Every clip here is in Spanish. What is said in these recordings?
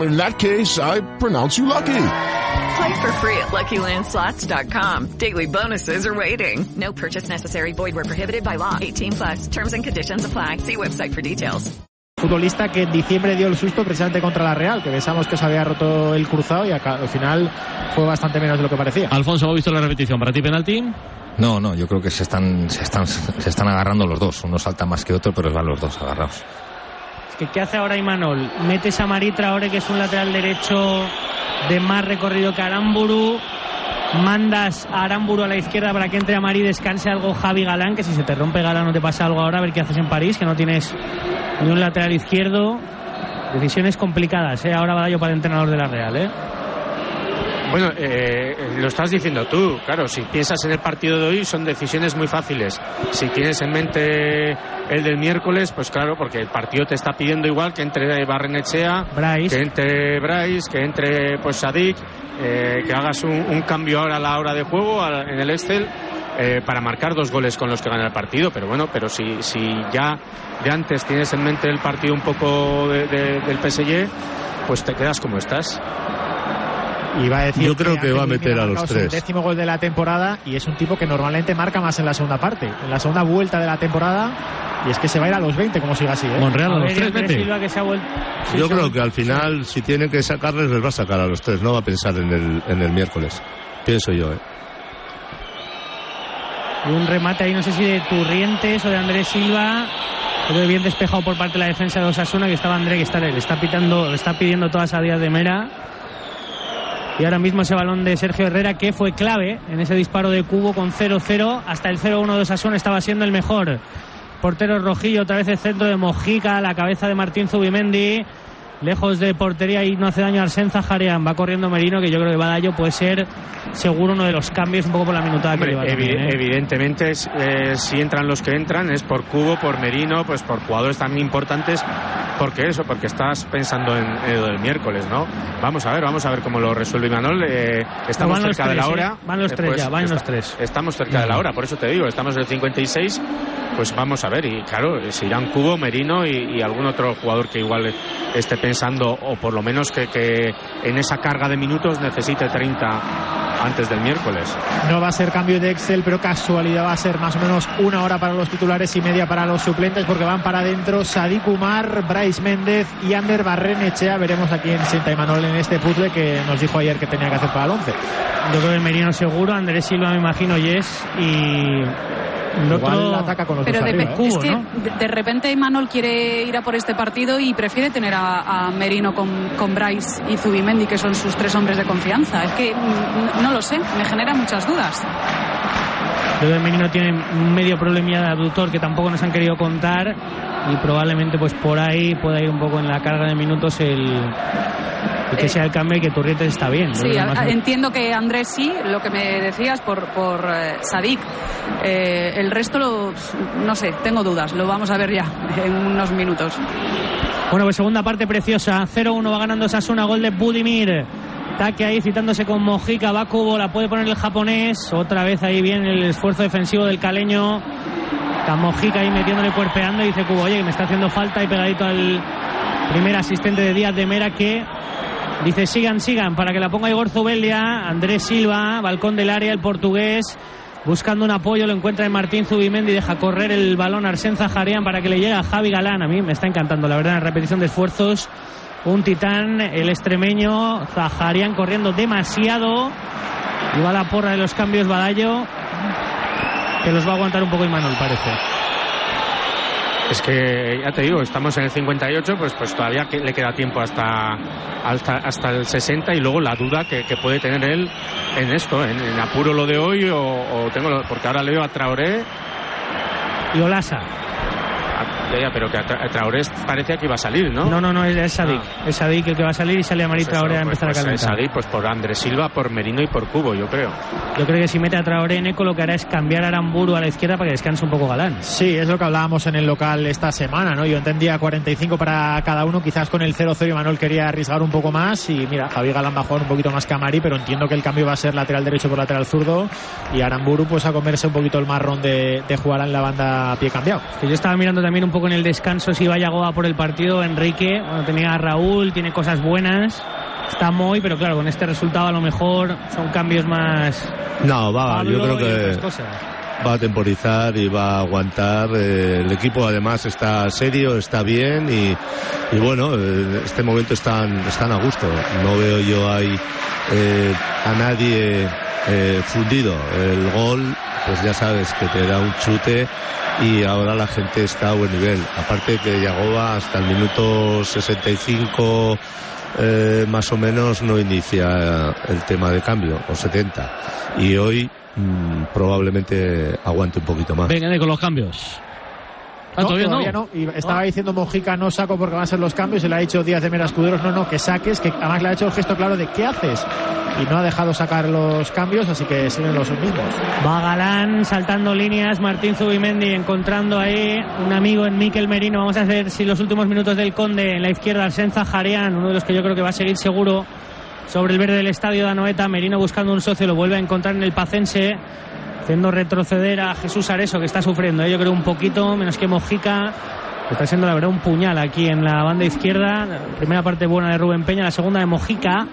in that case, I pronounce you lucky. Play for free at LuckyLandSlots.com. Daily bonuses are waiting. No purchase necessary. Void where prohibited by law. 18 plus. Terms and conditions apply. See website for details. Futbolista que en diciembre dio el susto precisamente contra la Real, que pensamos que se había roto el cruzado y acá, al final fue bastante menos de lo que parecía. Alfonso, ¿ha visto la repetición? ¿Para ti penalti? No, no, yo creo que se están, se están, se están agarrando los dos. Uno salta más que otro, pero van los dos agarrados. ¿Qué hace ahora Imanol? Metes a Maritra ahora que es un lateral derecho de más recorrido que Aramburu. Mandas a Aramburu a la izquierda para que entre a Marí descanse algo Javi Galán, que si se te rompe Galán no te pasa algo ahora, a ver qué haces en París, que no tienes ni un lateral izquierdo. Decisiones complicadas, ¿eh? Ahora va yo para el entrenador de la Real, ¿eh? Bueno, eh, lo estás diciendo tú, claro, si piensas en el partido de hoy son decisiones muy fáciles. Si tienes en mente el del miércoles, pues claro, porque el partido te está pidiendo igual que entre Barrenechea, que entre Bryce, que entre pues Sadik, eh, que hagas un, cambio ahora a la hora de juego en el Estel. Eh, para marcar dos goles con los que gana el partido, pero bueno, pero si, si ya de antes tienes en mente el partido un poco del PSG, pues te quedas como estás. Y va a decir Yo creo que, va a meter a los tres. décimo gol de la temporada y es un tipo que normalmente marca más en la segunda parte, en la segunda vuelta de la temporada. Y es que se va a ir a los 20 como siga así. ¿eh? Monreal a, los tres Yo creo que al final, si tienen que sacarles, les va a sacar a los tres. No va a pensar en el, en el miércoles. Pienso yo, ¿eh? Y un remate ahí, no sé si de Turrientes o de Andrés Silva. Pero bien despejado por parte de la defensa de Osasuna, que estaba Andrés, que está, le está pitando, está pidiendo todas a Díaz de Mera. Y ahora mismo ese balón de Sergio Herrera que fue clave en ese disparo de cubo con 0-0 hasta el 0-1 de Osasuna estaba siendo el mejor. Portero Rojillo, otra vez el centro de Mojica, la cabeza de Martín Zubimendi. Lejos de portería y no hace daño a Arsen Zaharian. Va corriendo Merino, que yo creo que Badallo puede ser seguro uno de los cambios un poco por la minutada que lleva. ¿eh? Evidentemente, eh, si entran los que entran, es por Cubo, por Merino, pues por jugadores tan importantes porque eso, porque estás pensando en, el miércoles, ¿no? Vamos a ver, vamos a ver cómo lo resuelve Imanol. Eh, estamos cerca de la hora. Van los tres ya, van los tres. Estamos cerca de la hora, por eso te digo, estamos en el 56. Pues vamos a ver, y claro, si irán Cubo, Merino y, algún otro jugador que igual esté pensando, o por lo menos que, que en esa carga de minutos necesite 30 antes del miércoles. No va a ser cambio de Excel, pero casualidad va a ser más o menos una hora para los titulares y media para los suplentes, porque van para adentro Sadik Umar, Bryce Méndez y Ander Barrenechea. Veremos aquí en Santa Emanuel en este puzzle que nos dijo ayer que tenía que hacer para el 11. Yo creo que Merino seguro, Andrés Silva me imagino Yes y Igual ataca con los pero de, es que de repente Manuel quiere ir a por este partido y prefiere tener a, Merino con, con, Bryce y Zubimendi, que son sus tres hombres de confianza. Es que mm, no lo sé, me genera muchas dudas. Creo que Merino tiene un medio problemilla de abductor que tampoco nos han querido contar y probablemente pues por ahí pueda ir un poco en la carga de minutos el, que sea el cambio y que Turrientes está bien. Sí, entiendo que Andrés sí, lo que me decías por, por eh, Sadik. Eh, el resto, lo, no sé, tengo dudas, lo vamos a ver ya en unos minutos. Bueno, pues segunda parte preciosa, 0-1 va ganando Sasuna, gol de Budimir. Taque ahí citándose con Mojica, va Cubo, la puede poner el japonés. Otra vez ahí bien el esfuerzo defensivo del caleño. Está Mojica ahí metiéndole cuerpeando y dice Cubo, oye, que me está haciendo falta y pegadito al primer asistente de Díaz de Mera que dice sigan, sigan para que la ponga Igor Zubelia. Andrés Silva, balcón del área, el portugués. Buscando un apoyo, lo encuentra en Martín Zubimendi, deja correr el balón Arsen Zaharian para que le llegue a Javi Galán. A mí me está encantando, la verdad, en repetición de esfuerzos un titán, el extremeño, Zaharian corriendo demasiado. Y va la porra de los cambios Badallo, que los va a aguantar un poco Imanol, parece. Es que ya te digo, estamos en el 58, pues, pues todavía que le queda tiempo hasta, hasta, hasta el 60 y luego la duda que, que puede tener él en esto, en, en apuro lo de hoy o, o tengo lo- porque ahora le veo a Traoré, Y Olasa. Ya, ya, pero que a, Tra- a Traoré parecía que iba a salir, ¿no? No, no, no, es, es Sadik. Ah. Es Sadik el que va a salir y sale a Marit Pues Traoré a pues- empezar pues a es calentar. Sadik, pues por Andrés Silva, por Merino y por Cubo, yo creo. Yo creo que si mete a Traoré en eco lo que hará es cambiar a Aramburu a la izquierda para que descanse un poco Galán. Sí, es lo que hablábamos en el local esta semana, ¿no? Yo entendía 45 para cada uno, quizás con el 0-0 Manuel quería arriesgar un poco más y mira, Javi Galán va a jugar un poquito más que Amari, pero entiendo que el cambio va a ser lateral derecho por lateral zurdo y Aramburu pues a comerse un poquito el marrón de, de jugar en la banda a pie cambiado. Que yo estaba mirando también un poco en el descanso si vaya Goa por el partido. Enrique, bueno, tenía a Raúl, tiene cosas buenas. Está muy, pero claro, con este resultado a lo mejor son cambios más. No, va, Pablo yo creo que va a temporizar y va a aguantar. eh, el equipo además está serio, está bien y, y bueno, en este momento están, están a gusto. No veo yo ahí eh, a nadie eh, fundido. El gol, pues ya sabes que te da un chute y ahora la gente está a buen nivel. Aparte que Yagoba hasta el minuto 65 eh, más o menos no inicia el tema de cambio, o 70. Y hoy mm, probablemente aguante un poquito más. Venga, con los cambios. Ah, No, todavía no. Y estaba diciendo Mojica, no saco porque van a ser los cambios. Y le ha dicho Díaz de Mera Escuderos, no, no, que saques, que además le ha hecho el gesto claro de ¿qué haces? Y no ha dejado sacar los cambios, así que siguen los mismos. Va Galán saltando líneas, Martín Zubimendi encontrando ahí un amigo en Miquel Merino. Vamos a hacer si los últimos minutos del Conde en la izquierda, Arsenza Jareán, uno de los que yo creo que va a seguir seguro sobre el verde del estadio de Anoeta. Merino buscando un socio, lo vuelve a encontrar en el Pacense, haciendo retroceder a Jesús Areso que está sufriendo. ¿eh? Yo creo un poquito, menos que Mojica. Está siendo la verdad un puñal aquí en la banda izquierda. Primera parte buena de Rubén Peña, la segunda de Mojica.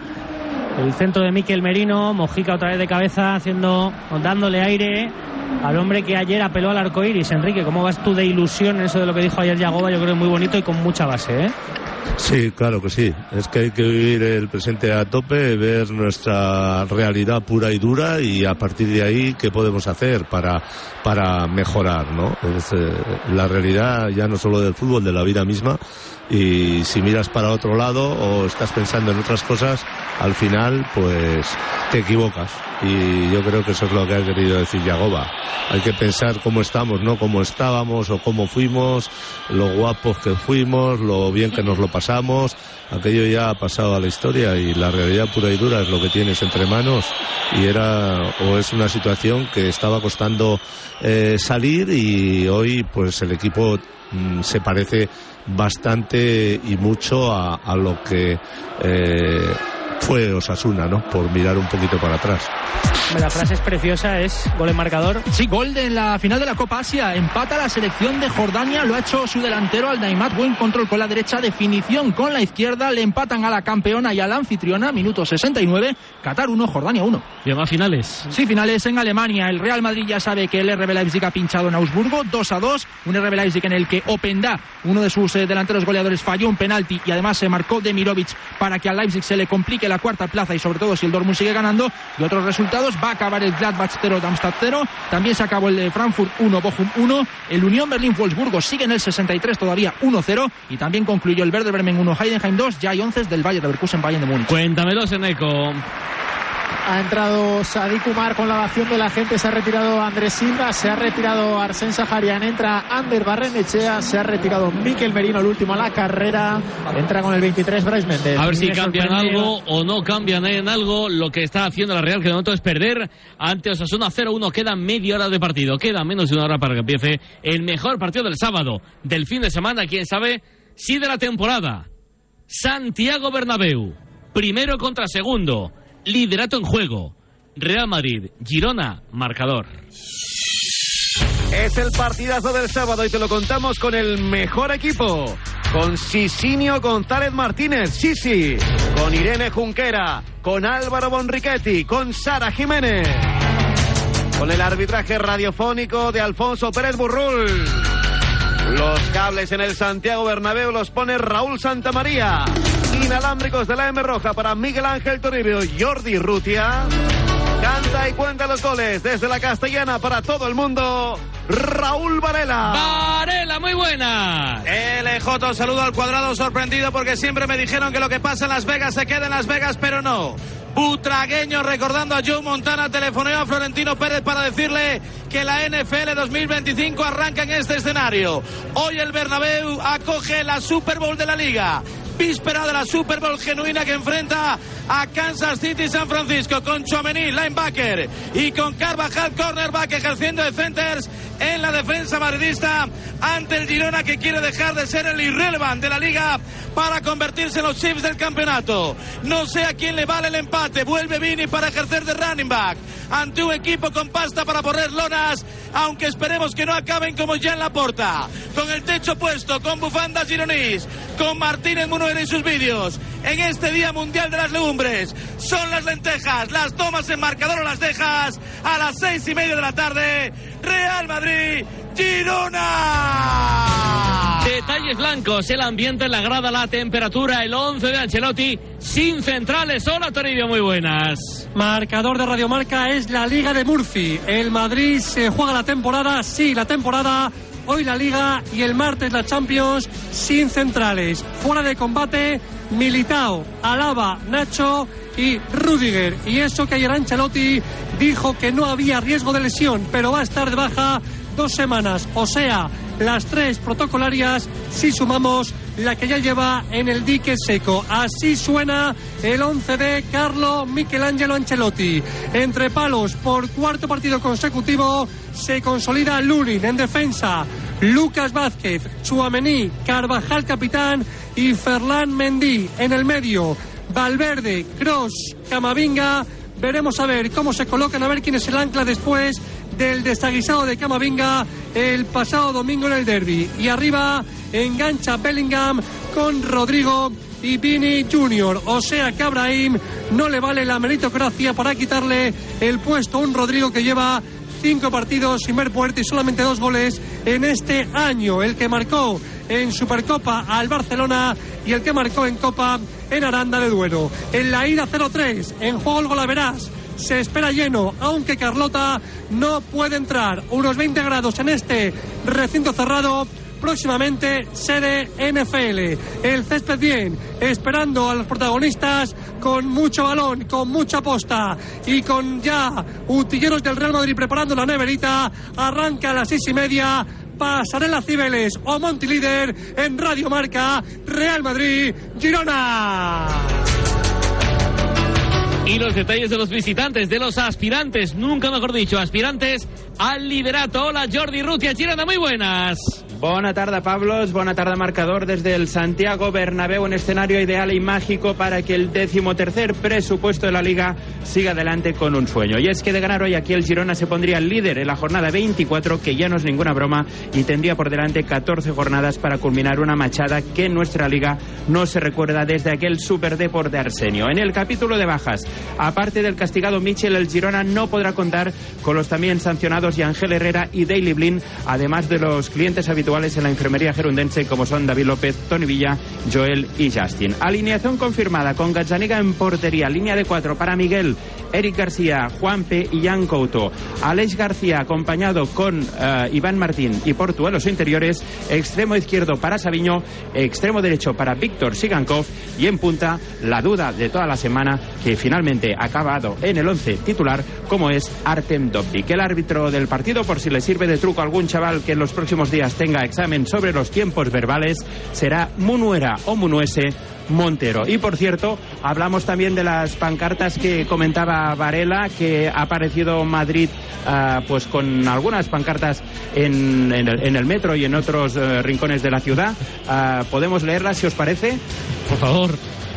El centro de Miquel Merino, Mojica otra vez de cabeza, haciendo, dándole aire al hombre que ayer apeló al arco iris. Enrique, ¿cómo vas tú de ilusión en eso de lo que dijo ayer Yagoba? Yo creo que muy bonito y con mucha base, ¿eh? Sí, claro que sí. Es que hay que vivir el presente a tope, ver nuestra realidad pura y dura y a partir de ahí qué podemos hacer para, para mejorar, ¿no? Eh, la realidad ya no solo del fútbol, de la vida misma. Y si miras para otro lado o estás pensando en otras cosas, al final pues te equivocas. Y yo creo que eso es lo que ha querido decir Yagoba. Hay que pensar cómo estamos, no cómo estábamos o cómo fuimos, lo guapos que fuimos, lo bien que nos lo pasamos. Aquello ya ha pasado a la historia y la realidad pura y dura es lo que tienes entre manos y era o es una situación que estaba costando eh, salir y hoy pues el equipo mm, se parece bastante y mucho a, lo que eh, fue Osasuna, ¿no? Por mirar un poquito para atrás. La frase es preciosa, es gol en marcador. Sí, gol de la final de la Copa Asia. Empata la selección de Jordania. Lo ha hecho su delantero al Naimat. Buen control con la derecha. Definición con la izquierda. Le empatan a la campeona y a la anfitriona. Minuto 69. Qatar 1, Jordania 1. Y además finales. Sí, finales en Alemania. El Real Madrid ya sabe que el RB Leipzig ha pinchado en Augsburgo. 2 a 2. Un RB Leipzig en el que Openda, uno de sus eh, delanteros goleadores, falló un penalti y además se marcó Demirovic para que al Leipzig se le complique la cuarta plaza y sobre todo si el Dortmund sigue ganando. Y otros resultados. Va a acabar el Gladbach 0, Darmstadt 0. También se acabó el de Frankfurt 1, Bochum 1. El Unión Berlín-Wolfsburgo sigue en el 63 todavía 1-0. Y también concluyó el Werder Bremen 1, Heidenheim 2. Ya hay 11 del Bayern Leverkusen Bayern de Múnich. Cuéntamelos en eco. Ha entrado Sadik Umar con la ovación de la gente, se ha retirado Andrés Silva, se ha retirado Arsén Saharian, entra Ander Barrenechea, se ha retirado Miquel Merino, el último a la carrera, entra con el 23 Bryce Méndez. A ver si cambian algo o no cambian en algo. Lo que está haciendo la Real, que de momento es perder ante Osasuna 0-1. Queda media hora de partido. Queda menos de una hora para que empiece el mejor partido del sábado. Del fin de semana, quién sabe, sí de la temporada. Santiago Bernabéu. Primero contra segundo. Liderato en juego. Real Madrid. Girona. Marcador. Es el partidazo del sábado y te lo contamos con el mejor equipo. Con Sisinio González Martínez, Sisi. Con Irene Junquera. Con Álvaro Bonrichetti. Con Sara Jiménez. Con el arbitraje radiofónico de Alfonso Pérez Burrul. Los cables en el Santiago Bernabéu los pone Raúl Santamaría. Inalámbricos de la M Roja para Miguel Ángel Toribio Jordi Rutia. Canta y cuenta los goles desde la castellana para todo el mundo. Raúl Varela. Varela, muy buena. LJ, saludo al cuadrado sorprendido porque siempre me dijeron que lo que pasa en Las Vegas se queda en Las Vegas, pero no. Butragueño recordando a Joe Montana, telefoneó a Florentino Pérez para decirle que la NFL 2025 arranca en este escenario. Hoy el Bernabéu acoge la Super Bowl de la Liga víspera de la Super Bowl genuina que enfrenta a Kansas City San Francisco con Chomení, linebacker, y con Carvajal, cornerback, ejerciendo de centers en la defensa madridista ante el Girona que quiere dejar de ser el irrelevant de la liga para convertirse en los chips del campeonato. No sé a quién le vale el empate. Vuelve Vini para ejercer de running back ante un equipo con pasta para poner lonas, aunque esperemos que no acaben como ya en la porta. Con el techo puesto, con bufandas gironís, con Martínez En sus vídeos. En este Día Mundial de las Legumbres, son las lentejas, las tomas en marcador o las dejas a las seis y media de la tarde. Real Madrid, Girona. Detalles blancos, el ambiente, la grada, la temperatura, el 11 de Ancelotti, sin centrales. Hola Toribio, muy buenas. Marcador de Radiomarca es la Liga de Murphy. El Madrid se juega la temporada, sí, la temporada. Hoy la Liga y el martes la Champions sin centrales. Fuera de combate, Militao, Alaba, Nacho y Rudiger. Y eso que ayer Ancelotti dijo que no había riesgo de lesión, pero va a estar de baja dos semanas. O sea, las tres protocolarias si sumamos la que ya lleva en el dique seco. Así suena el 11 de Carlo Michelangelo Ancelotti. Entre palos por cuarto partido consecutivo se consolida Lunin en defensa. Lucas Vázquez, Chuamení, Carvajal capitán y Ferlán Mendy en el medio. Valverde, Cross, Camavinga. Veremos a ver cómo se colocan, a ver quién es el ancla después del desaguisado de Camavinga el pasado domingo en el derby. Y arriba engancha Bellingham con Rodrigo y Vini Junior. O sea que a Abraham no le vale la meritocracia para quitarle el puesto a un Rodrigo que lleva cinco partidos sin ver puerta y solamente dos goles en este año. El que marcó en Supercopa al Barcelona y el que marcó en Copa en Aranda de Duero. En la ida 0-3, en juego el golaveras se espera lleno, aunque Carlota no puede entrar. Unos 20 grados en este recinto cerrado. Próximamente sede NFL. El césped bien, esperando a los protagonistas con mucho balón, con mucha posta y con ya utilleros del Real Madrid preparando la neverita. Arranca a las seis y media. Pasarela Cibeles o Montilíder en Radio Marca, Real Madrid, Girona. Y los detalles de los visitantes, de los aspirantes, nunca mejor dicho, aspirantes al liderato. Hola Jordi Rutia, Girona, muy buenas. Bona tarda, Pablos. Bona tarda, marcador desde el Santiago Bernabéu, un escenario ideal y mágico para que el decimotercer presupuesto de la Liga siga adelante con un sueño. Y es que de ganar hoy aquí el Girona se pondría líder en la jornada 24, que ya no es ninguna broma, y tendría por delante 14 jornadas para culminar una machada que en nuestra Liga no se recuerda desde aquel Super Deport de Arsenio. En el capítulo de bajas, aparte del castigado Michel, el Girona no podrá contar con los también sancionados Ángel Herrera y Daily Blin, además de los clientes habituales en la enfermería gerundense como son David López, Tony Villa, Joel y Justin. Alineación confirmada con Gazzaniga en portería, línea de cuatro para Miguel, Eric García, Juanpe y Jan Couto. Aleix García acompañado con uh, Iván Martín y Portuelos interiores, extremo izquierdo para Sabiño, extremo derecho para Víctor Sigankov y en punta la duda de toda la semana que finalmente ha acabado en el once titular como es Artem Dobrik, el árbitro del partido por si le sirve de truco a algún chaval que en los próximos días tenga examen sobre los tiempos verbales será Munuera o Munuese Montero. Y por cierto, hablamos también de las pancartas que comentaba Varela, que ha aparecido Madrid uh, pues con algunas pancartas en, el, metro y en otros uh, rincones de la ciudad. Uh, ¿Podemos leerlas si os parece? Por favor.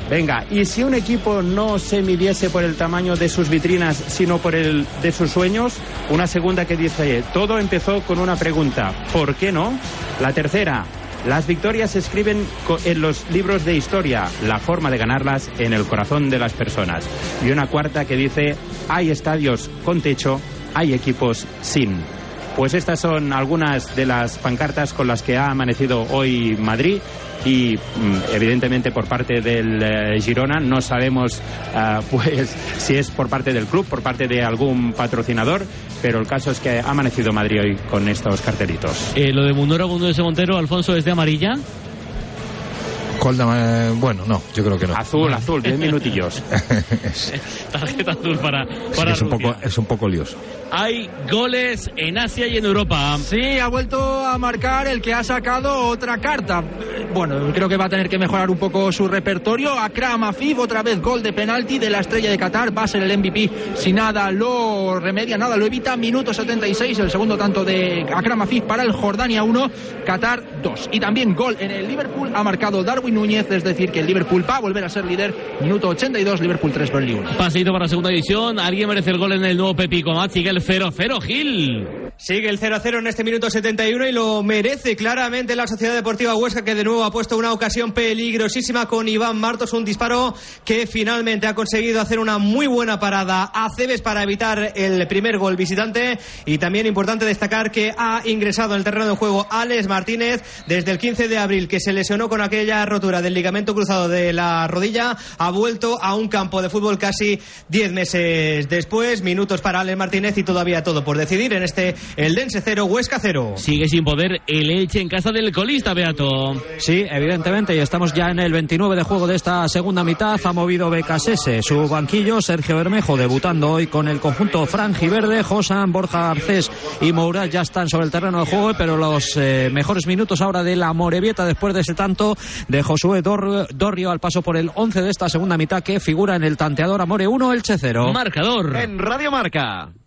Venga, y si un equipo no se midiese por el tamaño de sus vitrinas, sino por el de sus sueños, una segunda que dice, todo empezó con una pregunta, ¿por qué no? La tercera, las victorias se escriben en los libros de historia, la forma de ganarlas en el corazón de las personas. Y una cuarta que dice, hay estadios con techo, hay equipos sin. Pues estas son algunas de las pancartas con las que ha amanecido hoy Madrid y mm, evidentemente por parte del eh, Girona. No sabemos ah, pues si es por parte del club, por parte de algún patrocinador, pero el caso es que ha amanecido Madrid hoy con estos cartelitos. Eh, lo de Mundoro, Mundo de Montero, Alfonso, ¿es de amarilla? Colda, eh, bueno, no, yo creo que no. Azul, azul, 10 minutillos. Tarjeta azul para, Sí, para es, un Rusia. poco, es un poco lioso. Hay goles en Asia y en Europa. Sí, ha vuelto a marcar el que ha sacado otra carta. Bueno, creo que va a tener que mejorar un poco su repertorio. Akram Afif, otra vez gol de penalti de la estrella de Qatar. Va a ser el MVP si nada lo remedia, nada lo evita. Minuto 76, el segundo tanto de Akram Afif para el Jordania 1, Qatar 2. Y también gol en el Liverpool ha marcado Darwin Núñez, es decir, que el Liverpool va a volver a ser líder. Minuto 82, Liverpool 3, Burnley 1. Paseito para la segunda división. ¿Alguien merece el gol en el nuevo Pepi Comat? Sigue el 0-0, Gil. Sigue el 0-0 en este minuto 71 y lo merece claramente la Sociedad Deportiva Huesca que de nuevo ha puesto una ocasión peligrosísima con Iván Martos, un disparo que finalmente ha conseguido hacer una muy buena parada a Cebes para evitar el primer gol visitante. Y también importante destacar que ha ingresado en el terreno de juego Alex Martínez desde el 15 de abril que se lesionó con aquella rotura del ligamento cruzado de la rodilla, ha vuelto a un campo de fútbol casi 10 meses después, minutos para Alex Martínez y todavía todo por decidir en este el Dense 0, Huesca 0. Sigue sin poder el Elche en casa del colista, Beato. Sí, evidentemente, y estamos ya en el 29 de juego de esta segunda mitad. Ha movido Becasese su banquillo, Sergio Bermejo debutando hoy con el conjunto franjiverde. Josan, Borja Garcés y Mourad ya están sobre el terreno de juego, pero los eh, mejores minutos ahora de la Morevieta después de ese tanto de Josué Dor- Dorrio al paso por el 11 de esta segunda mitad que figura en el tanteador Amore 1, Elche 0. Marcador. En Radio Marca.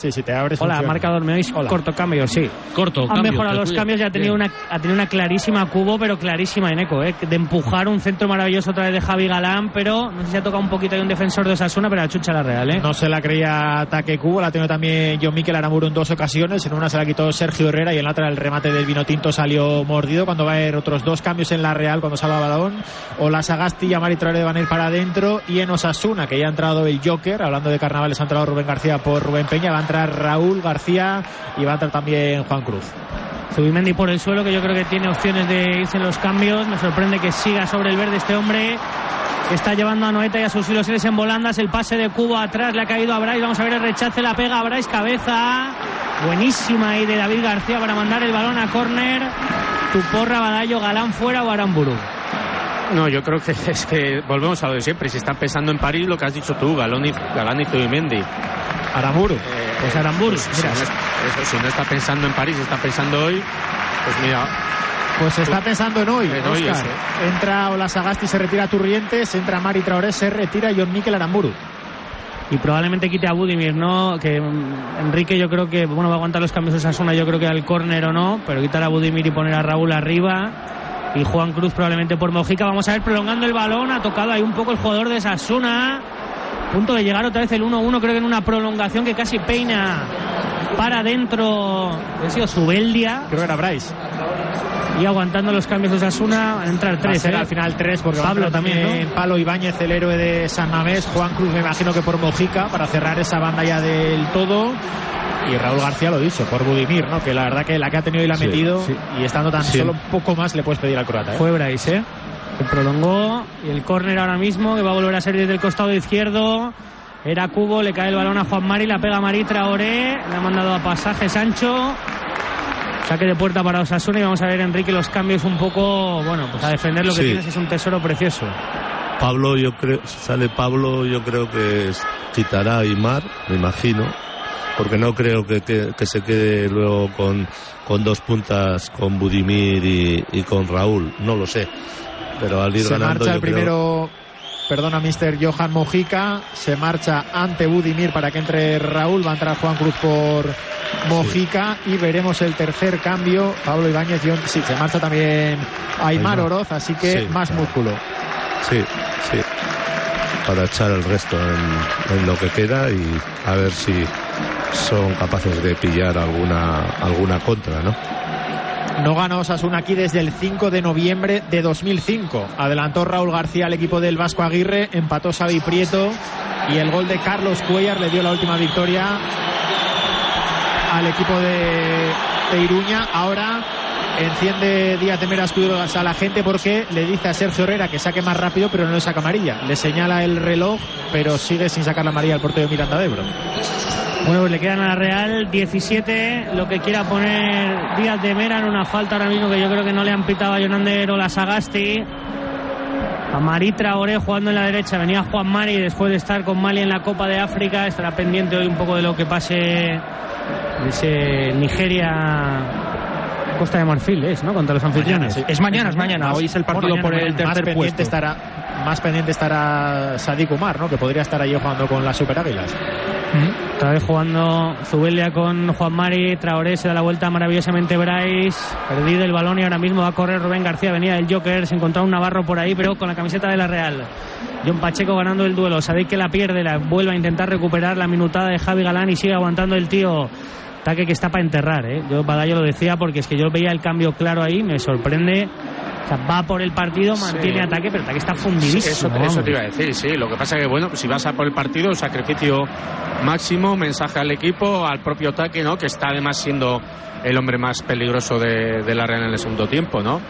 Sí, si te abres. Hola, funciona. marcador, ¿me oís? Hola. Corto cambio, sí. Corto, Han cambio, mejorado los cambios y ha tenido, Bien. una, ha tenido una clarísima Cubo, pero clarísima en eco, ¿eh? de empujar un centro maravilloso otra vez de Javi Galán, pero no sé si ha tocado un poquito ahí un defensor de Osasuna, pero la chucha la Real, ¿eh? No se la creía ataque Cubo, la ha tenido también John Miquel Aramuro en dos ocasiones. En una se la quitó Sergio Herrera y en la otra el remate del vino tinto salió mordido. Cuando va a haber otros dos cambios en la Real, cuando salva Badón, o la Sagasti y Amari Traoré van a ir para adentro. Y en Osasuna, que ya ha entrado el Joker, hablando de carnavales, ha entrado Rubén García por Rubén Peña, va a entrar Raúl García y va a entrar también Juan Cruz. Zubimendi por el suelo, que yo creo que tiene opciones de irse en los cambios. Me sorprende que siga sobre el verde este hombre. que Está llevando a Noeta y a sus ilusiones en volandas. El pase de Cubo atrás le ha caído a Brais. Vamos a ver el rechace, la pega a Brais, cabeza. Buenísima ahí de David García para mandar el balón a córner. Tuporra, Badallo, Galán fuera o Aramburu. No, yo creo que es que volvemos a lo de siempre. Si están pensando en París, lo que has dicho tú, Galán y, Galán y Zubimendi. Aramburu. pues Aramburu. si, no, es- eso, si no está pensando en París, está pensando hoy, pues mira. Pues se está pensando en hoy, En hoy, Óscar. eso. Entra Ola Sagasti, se retira Turrientes, entra Mari Traoré, se retira John Miquel Aramburu. y probablemente quite a Budimir, ¿no? Que mm, Enrique yo creo que, bueno, va a aguantar los cambios de Sasuna, yo creo que al córner o no, pero quitar a Budimir y poner a Raúl arriba y Juan Cruz probablemente por Mojica. Vamos a ver prolongando el balón, ha tocado ahí un poco el jugador de Sasuna. Punto de llegar otra vez el 1-1, creo que en una prolongación que casi peina para adentro. Ha sido Subeldia. Creo que era Bryce. Y aguantando los cambios de Sasuna, van a entrar Va a tres. ser ¿eh? al final tres, porque va a Pablo también, ¿no? Palo Ibáñez, el héroe de San Mamés, Juan Cruz, me imagino que por Mojica, para cerrar esa banda ya del todo. Y Raúl García lo dicho, por Budimir, ¿no? Que la verdad que la que ha tenido y la ha Sí, metido, sí. y estando tan Sí. solo un poco más le puedes pedir al croata. ¿eh? Fue Bryce, ¿eh? Que prolongó. Y el córner ahora mismo, que va a volver a ser desde el costado izquierdo. Era Cubo, le cae el balón a Juan Mari, la pega Mari Traoré, le ha mandado a pasaje Sancho. Saque de puerta para Osasuna y vamos a ver Enrique los cambios un poco, bueno, pues a defender lo que Sí. tienes es un tesoro precioso. Pablo, yo creo, sale Pablo, yo creo que quitará a Aymar, me imagino, porque no creo que, que- que se quede luego con, con dos puntas con Budimir y, y con Raúl, no lo sé. Pero al ir Se ganando, marcha el creo- primero, perdona, Mister Johan Mojica. Se marcha ante Budimir para que entre Raúl. Va a entrar Juan Cruz por Mojica. Y veremos el tercer cambio. Pablo Ibáñez. un- Sí, se marcha también Aymar Aymar. Oroz. Así que Sí, más músculo. Sí, sí. Para echar el resto en, en lo que queda y a ver si son capaces de pillar alguna, alguna contra, ¿no? No ganó Osasuna aquí desde el 5 de noviembre de 2005. Adelantó Raúl García al equipo del Vasco Aguirre, empató Xavi Prieto y el gol de Carlos Cuellar le dio la última victoria al equipo de, de Iruña. Ahora enciende Díaz de Mera Escuderos a la gente porque le dice a Sergio Herrera que saque más rápido, pero no le saca amarilla. Le señala el reloj, pero sigue sin sacar la amarilla al portero de Miranda de Ebro. Bueno, pues le quedan a la Real 17, lo que quiera poner Díaz de Mera en una falta ahora mismo que yo creo que no le han pitado a Jonander o la Sagasti. A Mari Traoré jugando en la derecha, venía Juan Mari después de estar con Mali en la Copa de África, estará pendiente hoy un poco de lo que pase en ese Nigeria Costa de Marfil, es, ¿no? Contra los anfitriones. Es mañana, es mañana. Hoy es el partido Mañana, por el tercer puesto. estará más pendiente estará Sadik Umar, ¿no? Que podría estar allí jugando con las Super Águilas. Otra vez jugando Zubelia con Juan Mari, Traoré se da la vuelta maravillosamente Bryce, perdido el balón y ahora mismo va a correr Rubén García, venía del Joker, se encontraba un Navarro por ahí, pero con la camiseta de la Real. John Pacheco ganando el duelo, sabéis que la pierde, la vuelve a intentar recuperar la minutada de Javi Galán y sigue aguantando el tío. Ataque que está para enterrar, ¿eh? Yo Badallo lo decía porque es que yo veía el cambio claro ahí, me sorprende. O sea, va por el partido, mantiene Sí. ataque, pero el ataque está Sí, fundidísimo. eso, te iba a decir, sí. Lo que pasa que, bueno, si vas a por el partido, sacrificio máximo, mensaje al equipo, al propio ataque, ¿no? Que está además siendo el hombre más peligroso de, de la Real en el segundo tiempo, ¿no?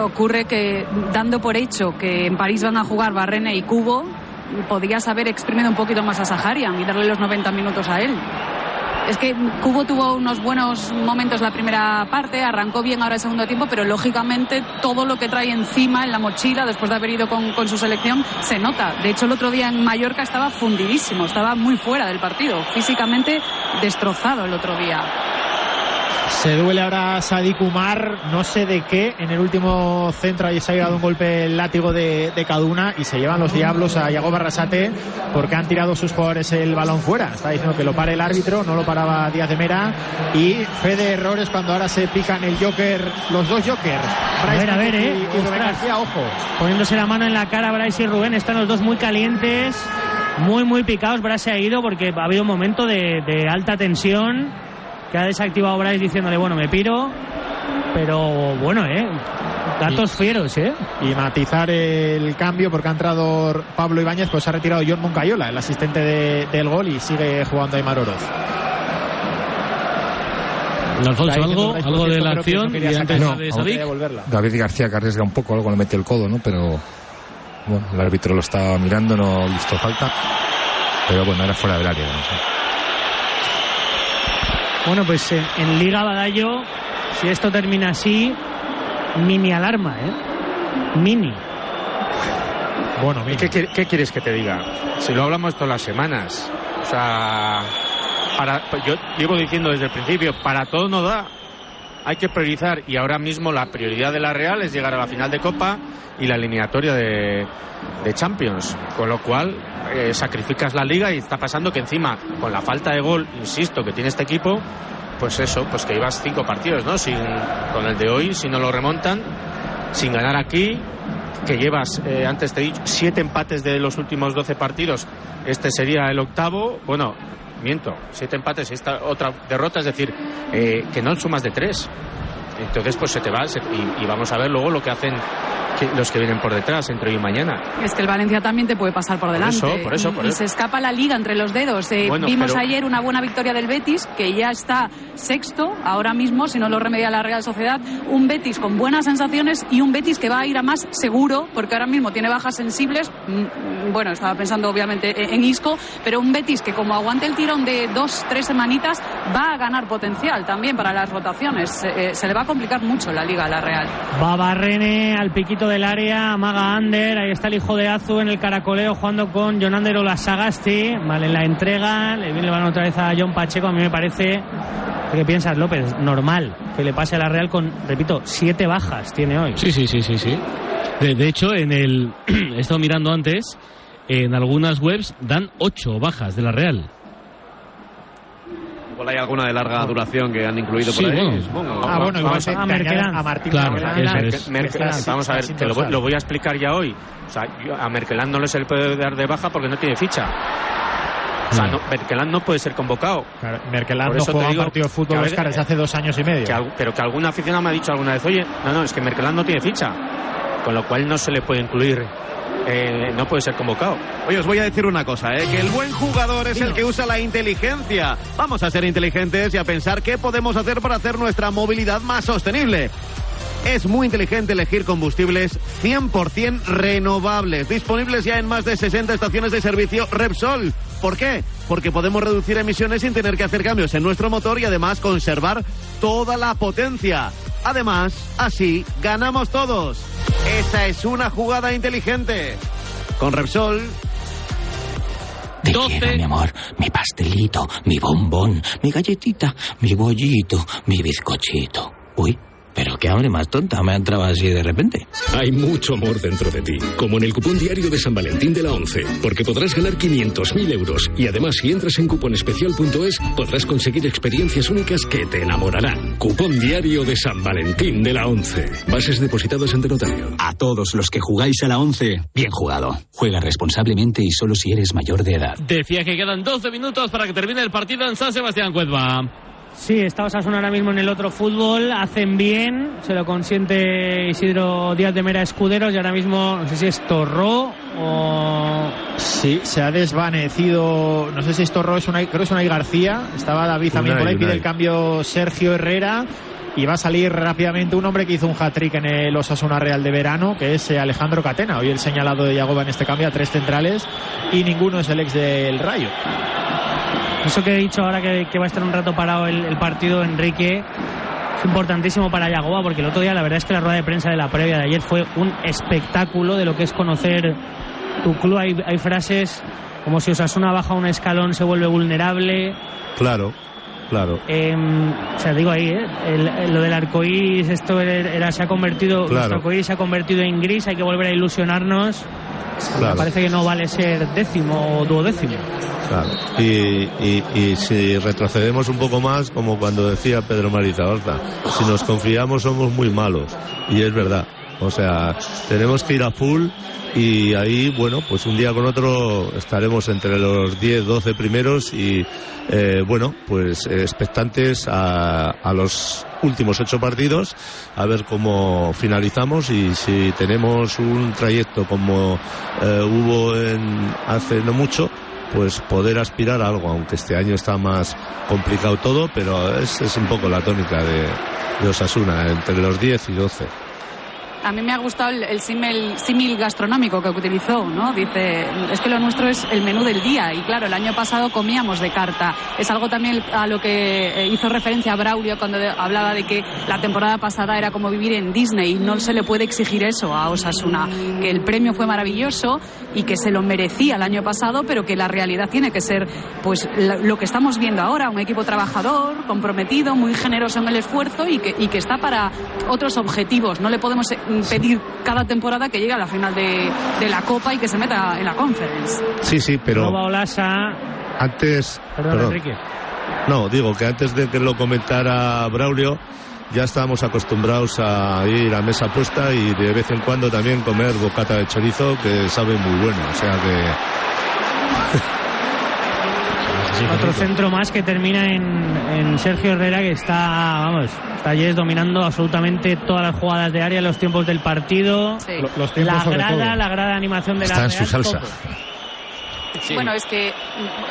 Ocurre que, dando por hecho que en París van a jugar Barrene y Cubo, podías haber exprimido un poquito más a Saharian y darle los 90 minutos a él. Es que Cubo tuvo unos buenos momentos la primera parte, arrancó bien ahora el segundo tiempo, pero lógicamente todo lo que trae encima en la mochila después de haber ido con, con su selección se nota. De hecho, el otro día en Mallorca estaba fundidísimo, estaba muy fuera del partido, físicamente destrozado el otro día. Se duele ahora Sadik Umar, no sé de qué. En el último centro ahí se ha dado un golpe el látigo de, de Caduna y se llevan los diablos a Yago Barrasate porque han tirado sus jugadores el balón fuera. Está diciendo que lo pare el árbitro, no lo paraba Díaz de Mera. Y fe de errores cuando ahora se pican el Joker, los dos Jokers. A ver, a ver, y- eh. y Rubén. García, ojo. Poniéndose la mano en la cara Bryce y Rubén, están los dos muy calientes, muy, muy picados. Bryce se ha ido porque ha habido un momento de, de alta tensión que ha desactivado Bryce diciéndole, bueno, me piro, pero bueno, ¿eh? Datos fieros, ¿eh? Y matizar el cambio porque ha entrado Pablo Ibáñez, pues ha retirado John Moncayola, el asistente de- del gol, y sigue jugando Aymar Oroz. Alfonso, Está algo, de la acción quería y antes de No, Sadik. David García que arriesga un poco, algo le mete el codo, ¿no? Pero bueno, el árbitro lo estaba mirando, no visto falta. Pero bueno, era fuera del área. ¿no? Bueno, pues en, en Liga Badallo, si esto termina así, mini alarma, ¿eh? Mini. Bueno, ¿Qué, qué- qué quieres que te diga? Si lo hablamos todas las semanas. O sea, para, pues yo llevo diciendo desde el principio, para todo no da. Hay que priorizar y ahora mismo la prioridad de la Real es llegar a la final de Copa y la eliminatoria de, Champions, con lo cual eh, sacrificas la liga y está pasando que encima con la falta de gol, insisto, que tiene este equipo, pues eso, pues que ibas cinco partidos, ¿no? Sin, con el de hoy, si no lo remontan, sin ganar aquí, que llevas, eh, antes te he dicho, siete empates de los últimos 12 partidos, este sería el octavo, bueno, miento, siete empates y esta otra derrota, es decir, eh, que no sumas de tres. Entonces, pues se te va se- y, y vamos a ver luego lo que hacen que- los que vienen por detrás entre hoy y mañana. Es que el Valencia también te puede pasar por delante. eso, por eso, y, por y eso. se escapa la liga entre los dedos. Eh, Bueno, vimos pero- ayer una buena victoria del Betis, que ya está sexto ahora mismo, si no lo remedia la Real Sociedad. Un Betis con buenas sensaciones y un Betis que va a ir a más seguro, porque ahora mismo tiene bajas sensibles. Mm, Bueno, estaba pensando obviamente en Isco, pero un Betis que como aguante el tirón de dos, tres semanitas, va a ganar potencial también para las rotaciones. Eh, se le va a complicar mucho la liga a la Real. Va Barrene al piquito del área, amaga Ander, ahí está el hijo de Azu en el caracoleo jugando con Jonander Olasagasti, vale, en la entrega, le viene el balón otra vez a John Pacheco, a mí me parece, ¿qué piensas López? Normal que le pase a la Real con, repito, siete bajas tiene hoy. Sí, sí, sí, sí, sí. De, de hecho, en el he estado mirando antes, en algunas webs dan ocho bajas de la Real. Igual hay alguna de larga duración que han incluido Sí, por ahí. bueno. supongo. Ah, bueno, igual te- te añaden a Martín Claro, Merkelán. es. Vamos a ver, te lo, lo voy a explicar ya hoy. O sea, yo- a Merkelán no le se le puede dar de baja porque no tiene ficha. O sea, no, Merkelán no puede ser convocado. Merkelán Por no juega un partido de fútbol a Oscar, desde hace dos años y medio. que pero que algún aficionado me ha dicho alguna vez, oye, no, no, es que Merkelán no tiene ficha. Con lo cual no se le puede incluir, eh, no puede ser convocado. Oye, os voy a decir una cosa, ¿eh? que el buen jugador es el que usa la inteligencia. Vamos a ser inteligentes y a pensar qué podemos hacer para hacer nuestra movilidad más sostenible. Es muy inteligente elegir combustibles 100% renovables, disponibles ya en más de 60 estaciones de servicio Repsol. ¿Por qué? Porque podemos reducir emisiones sin tener que hacer cambios en nuestro motor y además conservar toda la potencia. Además, así ganamos todos. Esa es una jugada inteligente. Con Repsol Te quiero, mi amor, mi pastelito, mi bombón, mi galletita, mi bollito, mi bizcochito. Uy, pero qué hambre más tonta me ha entrado así de repente. Hay mucho amor dentro de ti, como en el cupón diario de San Valentín de la 11, porque podrás ganar 500.000 euros y además si entras en cuponespecial.es podrás conseguir experiencias únicas que te enamorarán. Cupón diario de San Valentín de la 11. Bases depositadas ante notario. A todos los que jugáis a la 11, bien jugado. Juega responsablemente y solo si eres mayor de edad. Decía que quedan 12 minutos para que termine el partido en San Sebastián Cuezba. Sí, está Osasuna ahora mismo en el otro fútbol, hacen bien, se lo consiente Isidro Díaz de Mera Escuderos y ahora mismo no sé si es Torró o... Sí, se ha desvanecido, no sé si esto es una, creo que es Unai García, estaba David también por ahí, pide el cambio Sergio Herrera y va a salir rápidamente un hombre que hizo un hat-trick en el Osasuna Real de verano, que es eh, Alejandro Catena, hoy el señalado de Yagoba en este cambio a tres centrales y ninguno es el ex del Rayo. Eso que he dicho ahora que, que va a estar un rato parado el, partido, Enrique, es importantísimo para Yagoba porque el otro día la verdad es que la rueda de prensa de la previa de ayer fue un espectáculo de lo que es conocer tu club. Hay, hay frases como si Osasuna baja un escalón se vuelve vulnerable. Claro, claro. Eh, o sea, digo ahí, ¿eh? El- el- lo del arcoíris, esto era, se ha convertido, Claro. nuestro arcoíris se ha convertido en gris, hay que volver a ilusionarnos. Claro. Parece que no vale ser décimo o duodécimo. Claro. Y, y, y si retrocedemos un poco más, como cuando decía Pedro Marizaorza, si nos confiamos somos muy malos. Y es verdad. O sea, tenemos que ir a full y ahí, bueno, pues un día con otro estaremos entre los 10, 12 primeros y, eh, bueno, pues expectantes a, a los últimos ocho partidos, a ver cómo finalizamos y si tenemos un trayecto como eh, hubo en, hace no mucho, pues poder aspirar a algo, aunque este año está más complicado todo, pero es, es un poco la tónica de, de Osasuna, entre los 10 y 12. A mí me ha gustado el, el símil, gastronómico que utilizó, ¿no? Dice, es que lo nuestro es el menú del día. Y claro, el año pasado comíamos de carta. Es algo también a lo que eh, hizo referencia Braulio cuando hablaba de que la temporada pasada era como vivir en Disney y no se le puede exigir eso a Osasuna. Que el premio fue maravilloso y que se lo merecía el año pasado, pero que la realidad tiene que ser pues lo que estamos viendo ahora, un equipo trabajador, comprometido, muy generoso en el esfuerzo y que, y que está para otros objetivos. No le podemos pedir cada temporada que llegue a la final de, de la Copa y que se meta en la Conference. Sí, sí, pero antes... Perdón, perdón. Enrique. No, digo que antes de que lo comentara Braulio, ya estábamos acostumbrados a ir a mesa puesta y de vez en cuando también comer bocata de chorizo, que sabe muy bueno. O sea que. Otro centro más que termina en, en Sergio Herrera, que está, vamos, está Yes dominando absolutamente todas las jugadas de área, los tiempos del partido, Lo- los tiempos la sobre grada, todo. la grada de animación de la Está en su salsa. todo. Bueno, es que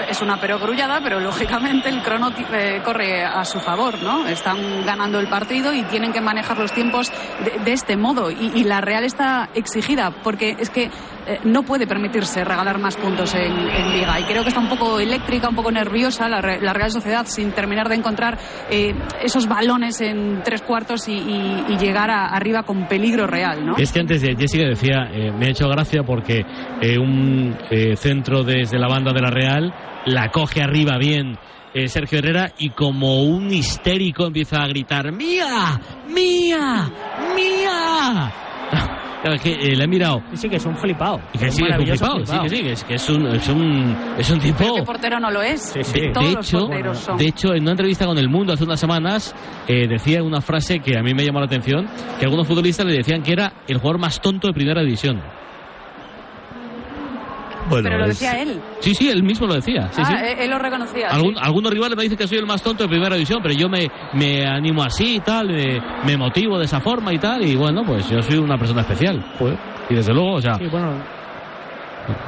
es una perogrullada, pero lógicamente el crono eh, corre a su favor, ¿no? Están ganando el partido y tienen que manejar los tiempos de, de este modo. Y, y la Real está exigida, porque es que eh, no puede permitirse regalar más puntos en, en Liga. Y creo que está un poco eléctrica, un poco nerviosa la, la Real Sociedad sin terminar de encontrar eh, esos balones en tres cuartos y, y- y llegar a- arriba con peligro real, ¿no? Es que antes de Jessica decía, eh, me ha hecho gracia porque eh, un eh, centro desde la banda de la Real la coge arriba bien eh, Sergio Herrera y como un histérico empieza a gritar ¡Mía! ¡Mía! ¡Mía! Claro, es que eh, le he mirado. Sí, sí, que es un flipado. Y que sí, es un flipado, sí, que sí, que es, que es un, es un, es un tipo... Pero ¿qué portero no lo es? De, Todos de los hecho, porteros son. de hecho, en una entrevista con El Mundo hace unas semanas, eh, decía una frase que a mí me llamó la atención, que algunos futbolistas le decían que era el jugador más tonto de primera división. Bueno, pero lo es- decía él. Sí, sí, él mismo lo decía. Sí, ah, sí. Él, lo reconocía. Sí. Algunos rivales me dicen que soy el más tonto de primera división, pero yo me, me animo así y tal, me, me motivo de esa forma y tal, y bueno, pues yo soy una persona especial. joder. Y desde luego, o sea, Sí, bueno,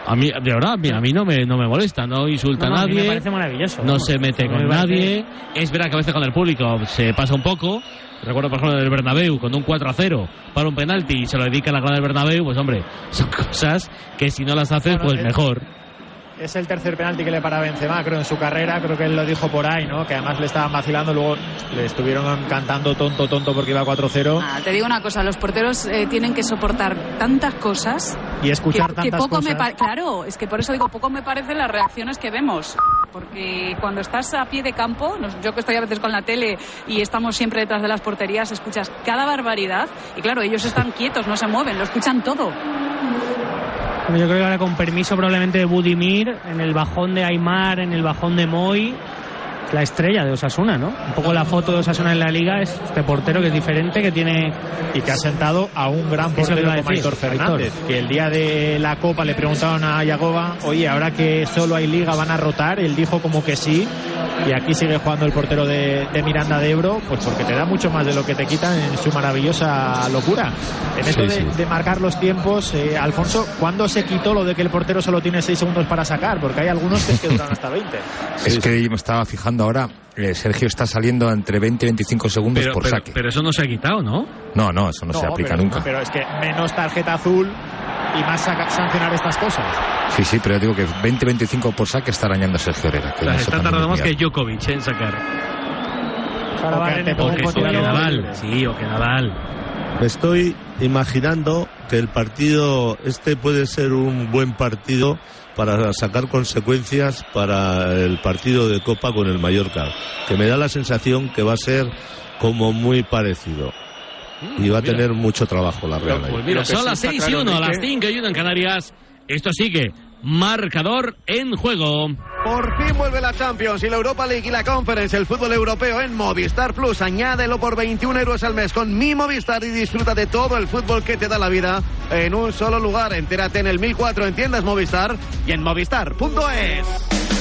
a mí, de verdad, a mí, a mí no, me, no me molesta, no insulta no, no, a a mí nadie. me parece maravilloso. no vamos. se mete con me parece- nadie. Es verdad que a veces con el público se pasa un poco. Recuerdo, por ejemplo, del Bernabéu, con un 4 a 0 para un penalti y se lo dedica a la grada del Bernabéu, pues hombre, son cosas que si no las haces, pues mejor. Es el tercer penalti que le para Benzema, creo, en su carrera. Creo que él lo dijo por ahí, ¿no? Que además le estaban vacilando. Luego le estuvieron cantando tonto, tonto porque iba 4-0. Ah, te digo una cosa, los porteros eh, tienen que soportar tantas cosas Y escuchar que, que tantas poco me cosas. pa- claro, es que por eso digo poco me parecen las reacciones que vemos. Porque cuando estás a pie de campo, yo que estoy a veces con la tele y estamos siempre detrás de las porterías, escuchas cada barbaridad y claro, ellos están quietos, no se mueven, lo escuchan todo. Yo creo que ahora con permiso probablemente de Budimir, en el bajón de Aymar, en el bajón de Moy, la estrella de Osasuna, ¿no? Un poco la foto de Osasuna en la liga es este portero que es diferente, que tiene... Y que ha sentado a un gran portero como decir, Aitor Fernández. Que el día de la Copa le preguntaron a Yagoba, oye, ahora que solo hay liga, ¿van a rotar? Él dijo como que sí. Y aquí sigue jugando el portero de, de Miranda de Ebro, pues porque te da mucho más de lo que te quitan en su maravillosa locura. En esto Sí, de, sí. de marcar los tiempos, eh, Alfonso, ¿cuándo se quitó lo de que el portero solo tiene 6 segundos para sacar? Porque hay algunos que, es que duran hasta 20. Es que me estaba fijando ahora, eh, Sergio está saliendo entre 20 y 25 segundos Pero, por pero- saque. pero eso no se ha quitado, ¿no? No, no, eso no, se No, aplica pero, nunca. Pero es que menos tarjeta azul y más sancionar estas cosas. Sí, sí, pero digo que 20-25 por saque está arañando Sergio Herrera. que O sea, eso está tardando es más que. Djokovic en sacar. O que, o que. Nadal. Sí, o que Nadal. Me estoy imaginando que el partido, este puede ser un buen partido para sacar consecuencias para el partido de Copa con el Mallorca, que me da la sensación que va a ser como muy parecido. Y va a tener mucho trabajo la Real. Pues mira, son las está 6 y claro, 1, a las Enrique. 5 y 1 en Canarias. Esto sigue. Marcador en juego. Por fin vuelve la Champions y la Europa League y la Conference, el fútbol europeo en Movistar Plus. Añádelo por 21 euros al mes con mi Movistar y disfruta de todo el fútbol que te da la vida en un solo lugar. Entérate en el 1004 en tiendas Movistar y en movistar.es.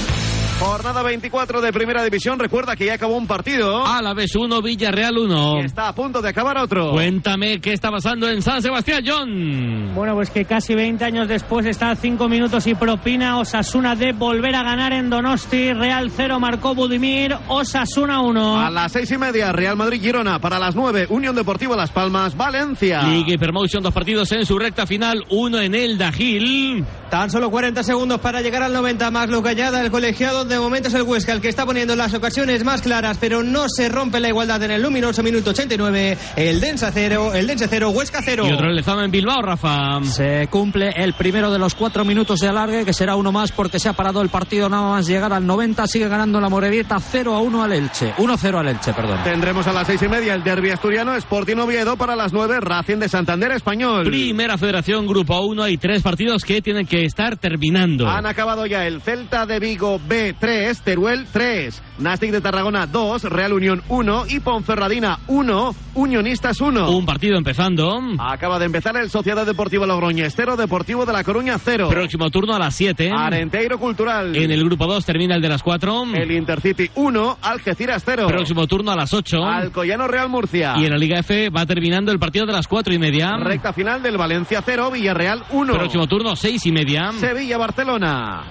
Jornada 24 de Primera División. Recuerda que ya acabó un partido. A la vez uno, Villarreal 1. Y está a punto de acabar otro. Cuéntame qué está pasando en San Sebastián, John. Bueno, pues que casi 20 años después está a 5 minutos y propina Osasuna de volver a ganar en Donosti. Real 0 marcó Budimir, Osasuna 1. A las seis y media, Real Madrid-Girona. Para las 9, Unión Deportivo Las Palmas, Valencia. Liga y Promotion, dos partidos en su recta final. Uno en el Dajil. Tan solo 40 segundos para llegar al 90 más lo callada el colegiado. De momento es el Huesca el que está poniendo las ocasiones más claras, pero no se rompe la igualdad en el luminoso minuto 89. El Densa 0, el Dense 0, Huesca 0. Y otro Lezama en Bilbao, Rafa. Se cumple el primero de los cuatro minutos de alargue, que será uno más porque se ha parado el partido nada más llegar al 90. Sigue ganando la Morevieta 0 a 1 al Elche. 1-0 al Elche, perdón. Tendremos a las seis y media el derbi asturiano, Sporting Oviedo para las 9, Racing de Santander Español. Primera Federación, Grupo 1. Hay tres partidos que tienen que estar terminando. Han acabado ya el Celta de Vigo B3, Teruel 3, Nastic de Tarragona 2, Real Unión 1 y Ponferradina 1, Unionistas 1. Un partido empezando. Acaba de empezar el Sociedad Deportiva Logroñés 0, Deportivo de La Coruña 0. Próximo turno a las 7. Arenteiro Cultural. En el grupo 2 termina el de las 4. El Intercity 1, Algeciras 0. Próximo turno a las 8. Alcoyano Real Murcia. Y en la Liga F va terminando el partido de las 4 y media. Recta final del Valencia 0, Villarreal 1. Próximo turno 6 y media. Sevilla Barcelona.